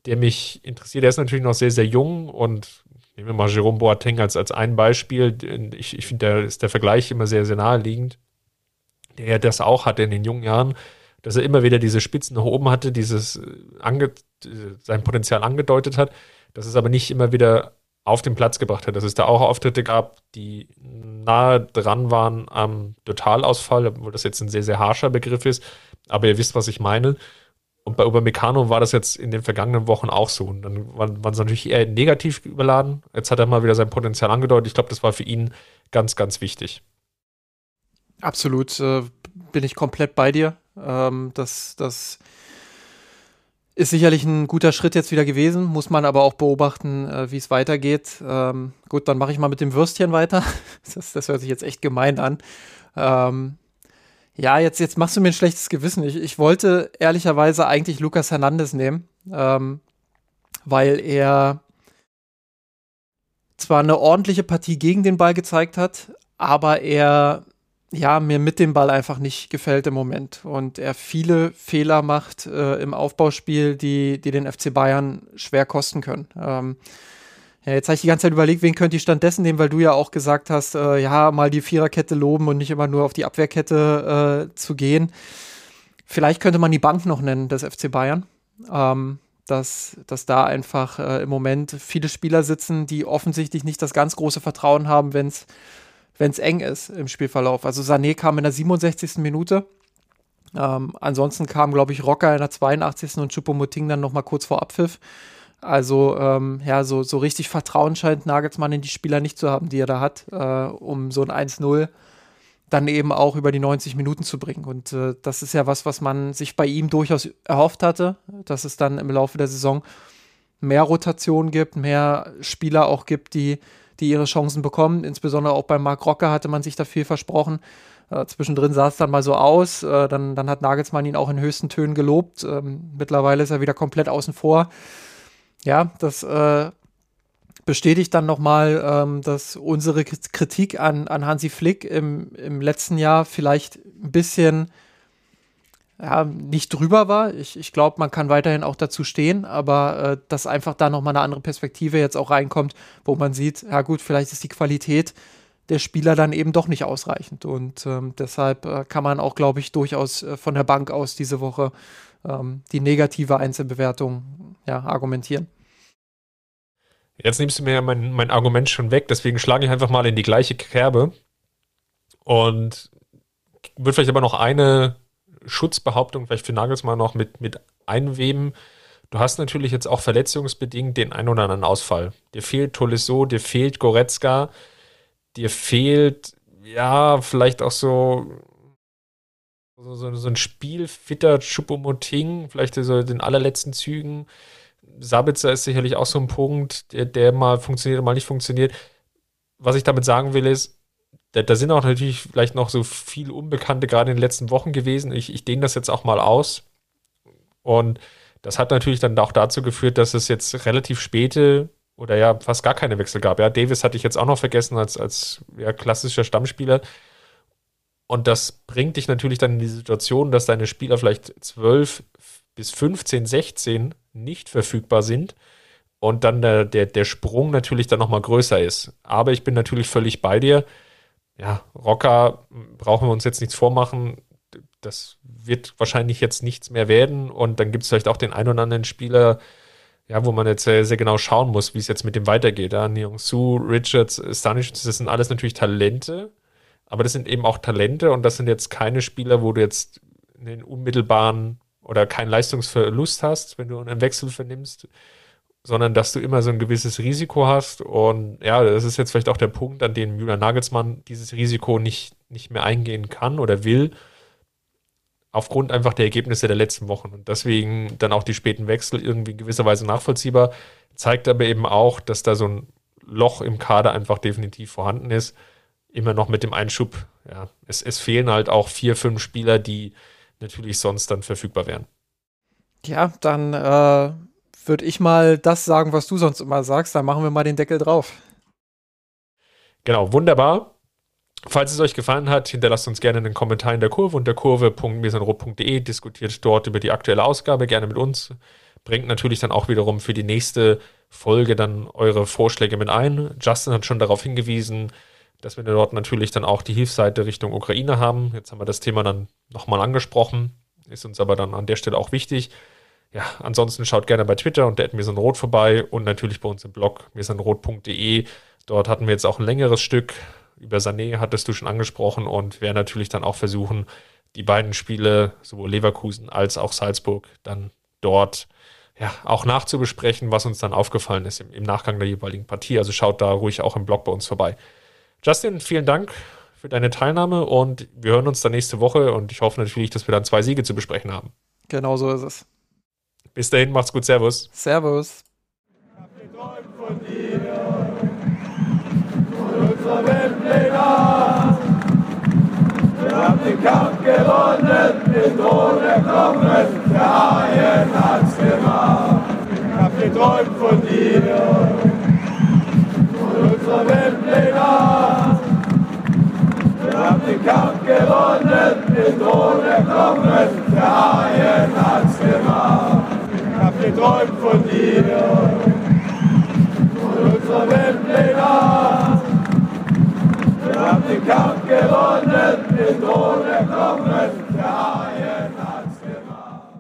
der mich interessiert. Er ist natürlich noch sehr, sehr jung und nehmen wir mal Jerome Boateng als, als ein Beispiel. Ich, ich finde, da ist der Vergleich immer sehr, sehr naheliegend, der das auch hatte in den jungen Jahren, dass er immer wieder diese Spitzen nach oben hatte, dieses äh, ange, sein Potenzial angedeutet hat, dass es aber nicht immer wieder auf den Platz gebracht hat. Dass es da auch Auftritte gab, die nahe dran waren am Totalausfall, obwohl das jetzt ein sehr, sehr harscher Begriff ist. Aber ihr wisst, was ich meine. Und bei Upamecano war das jetzt in den vergangenen Wochen auch so. Und dann waren, waren sie natürlich eher negativ überladen. Jetzt hat er mal wieder sein Potenzial angedeutet. Ich glaube, das war für ihn ganz, ganz wichtig. Absolut, äh, bin ich komplett bei dir. Ähm, das, das ist sicherlich ein guter Schritt jetzt wieder gewesen, muss man aber auch beobachten, äh, wie es weitergeht. Ähm, gut, dann mache ich mal mit dem Würstchen weiter. Das, das hört sich jetzt echt gemein an. Ähm, ja, jetzt, jetzt machst du mir ein schlechtes Gewissen. Ich, ich wollte ehrlicherweise eigentlich Lukas Hernandez nehmen, ähm, weil er zwar eine ordentliche Partie gegen den Ball gezeigt hat, aber er ja, mir mit dem Ball einfach nicht gefällt im Moment und er viele Fehler macht äh, im Aufbauspiel, die, die den FC Bayern schwer kosten können. Ähm, ja, jetzt habe ich die ganze Zeit überlegt, wen könnte ich stattdessen nehmen, weil du ja auch gesagt hast, äh, ja, mal die Viererkette loben und nicht immer nur auf die Abwehrkette äh, zu gehen. Vielleicht könnte man die Bank noch nennen des FC Bayern. Ähm, dass, dass da einfach äh, im Moment viele Spieler sitzen, die offensichtlich nicht das ganz große Vertrauen haben, wenn es wenn es eng ist im Spielverlauf. Also Sané kam in der 67. Minute. Ähm, ansonsten kam, glaube ich, Rocker in der 82. und Choupo-Moting dann noch mal kurz vor Abpfiff. Also ähm, ja, so, so richtig Vertrauen scheint Nagelsmann in die Spieler nicht zu haben, die er da hat, äh, um so ein 1-0 dann eben auch über die 90 Minuten zu bringen. Und äh, das ist ja was, was man sich bei ihm durchaus erhofft hatte, dass es dann im Laufe der Saison mehr Rotation gibt, mehr Spieler auch gibt, die, die ihre Chancen bekommen. Insbesondere auch bei Marc Rocker hatte man sich da viel versprochen. Äh, zwischendrin sah es dann mal so aus. Äh, dann, dann hat Nagelsmann ihn auch in höchsten Tönen gelobt. Ähm, mittlerweile ist er wieder komplett außen vor. Ja, das äh, bestätigt dann nochmal, ähm, dass unsere Kritik an, an Hansi Flick im, im letzten Jahr vielleicht ein bisschen ja, nicht drüber war. Ich, ich glaube, man kann weiterhin auch dazu stehen, aber äh, dass einfach da nochmal eine andere Perspektive jetzt auch reinkommt, wo man sieht, ja gut, vielleicht ist die Qualität der Spieler dann eben doch nicht ausreichend. Und ähm, deshalb äh, kann man auch, glaube ich, durchaus äh, von der Bank aus diese Woche ähm, die negative Einzelbewertung ja, argumentieren. Jetzt nimmst du mir ja mein, mein Argument schon weg, deswegen schlage ich einfach mal in die gleiche Kerbe und würde vielleicht aber noch eine Schutzbehauptung vielleicht für Nagelsmann noch mit, mit einweben. Du hast natürlich jetzt auch verletzungsbedingt den einen oder anderen Ausfall. Dir fehlt Tolisso, dir fehlt Goretzka, dir fehlt, ja, vielleicht auch so, so, so, so ein spielfitter Chupomoting, vielleicht so den allerletzten Zügen. Sabitzer ist sicherlich auch so ein Punkt, der, der mal funktioniert und mal nicht funktioniert. Was ich damit sagen will, ist, da, da, sind auch natürlich vielleicht noch so viele Unbekannte gerade in den letzten Wochen gewesen. Ich, ich dehne das jetzt auch mal aus. Und das hat natürlich dann auch dazu geführt, dass es jetzt relativ späte oder ja fast gar keine Wechsel gab. Ja, Davis hatte ich jetzt auch noch vergessen als, als ja, klassischer Stammspieler. Und das bringt dich natürlich dann in die Situation, dass deine Spieler vielleicht 12 bis 15, 16 nicht verfügbar sind und dann der, der, der Sprung natürlich dann nochmal größer ist. Aber ich bin natürlich völlig bei dir. Ja, Rocker brauchen wir uns jetzt nichts vormachen. Das wird wahrscheinlich jetzt nichts mehr werden. Und dann gibt es vielleicht auch den einen oder anderen Spieler, ja, wo man jetzt sehr, sehr genau schauen muss, wie es jetzt mit dem weitergeht. Ja, Neong Su, Richards, Stanish, das sind alles natürlich Talente, aber das sind eben auch Talente und das sind jetzt keine Spieler, wo du jetzt einen unmittelbaren oder keinen Leistungsverlust hast, wenn du einen Wechsel vernimmst, sondern dass du immer so ein gewisses Risiko hast. Und ja, das ist jetzt vielleicht auch der Punkt, an dem Julian Nagelsmann dieses Risiko nicht, nicht mehr eingehen kann oder will aufgrund einfach der Ergebnisse der letzten Wochen. Und deswegen dann auch die späten Wechsel irgendwie in gewisser Weise nachvollziehbar. Zeigt aber eben auch, dass da so ein Loch im Kader einfach definitiv vorhanden ist. Immer noch mit dem Einschub, ja, es, es fehlen halt auch vier, fünf Spieler, die natürlich sonst dann verfügbar wären. Ja, dann äh, würde ich mal das sagen, was du sonst immer sagst. Dann machen wir mal den Deckel drauf. Genau, wunderbar. Falls es euch gefallen hat, hinterlasst uns gerne einen Kommentar in der Kurve unter kurve.mesanrot.de, diskutiert dort über die aktuelle Ausgabe gerne mit uns. Bringt natürlich dann auch wiederum für die nächste Folge dann eure Vorschläge mit ein. Justin hat schon darauf hingewiesen, dass wir dort natürlich dann auch die Hilfsseite Richtung Ukraine haben. Jetzt haben wir das Thema dann nochmal angesprochen, ist uns aber dann an der Stelle auch wichtig. Ja, ansonsten schaut gerne bei Twitter und der Rot vorbei und natürlich bei uns im Blog mirsanrot.de. Dort hatten wir jetzt auch ein längeres Stück über Sané hattest du schon angesprochen und werden natürlich dann auch versuchen, die beiden Spiele, sowohl Leverkusen als auch Salzburg, dann dort ja, auch nachzubesprechen, was uns dann aufgefallen ist im, im, Nachgang der jeweiligen Partie. Also schaut da ruhig auch im Blog bei uns vorbei. Justin, vielen Dank für deine Teilnahme und wir hören uns dann nächste Woche und ich hoffe natürlich, dass wir dann zwei Siege zu besprechen haben. Genau so ist es. Bis dahin, macht's gut, Servus. Servus. Wir haben den Kampf gewonnen, den Thron erklommen, der Haien hat's gemacht. Ich hab geträumt von dir, von unserer Weltpläne. Wir haben den Kampf gewonnen, den Thron erklommen, der Haien hat's gemacht sie träumt von dir, von unserer Weltpläne. Wir haben den Kampf gewonnen, den Tod erkommen, der Haie.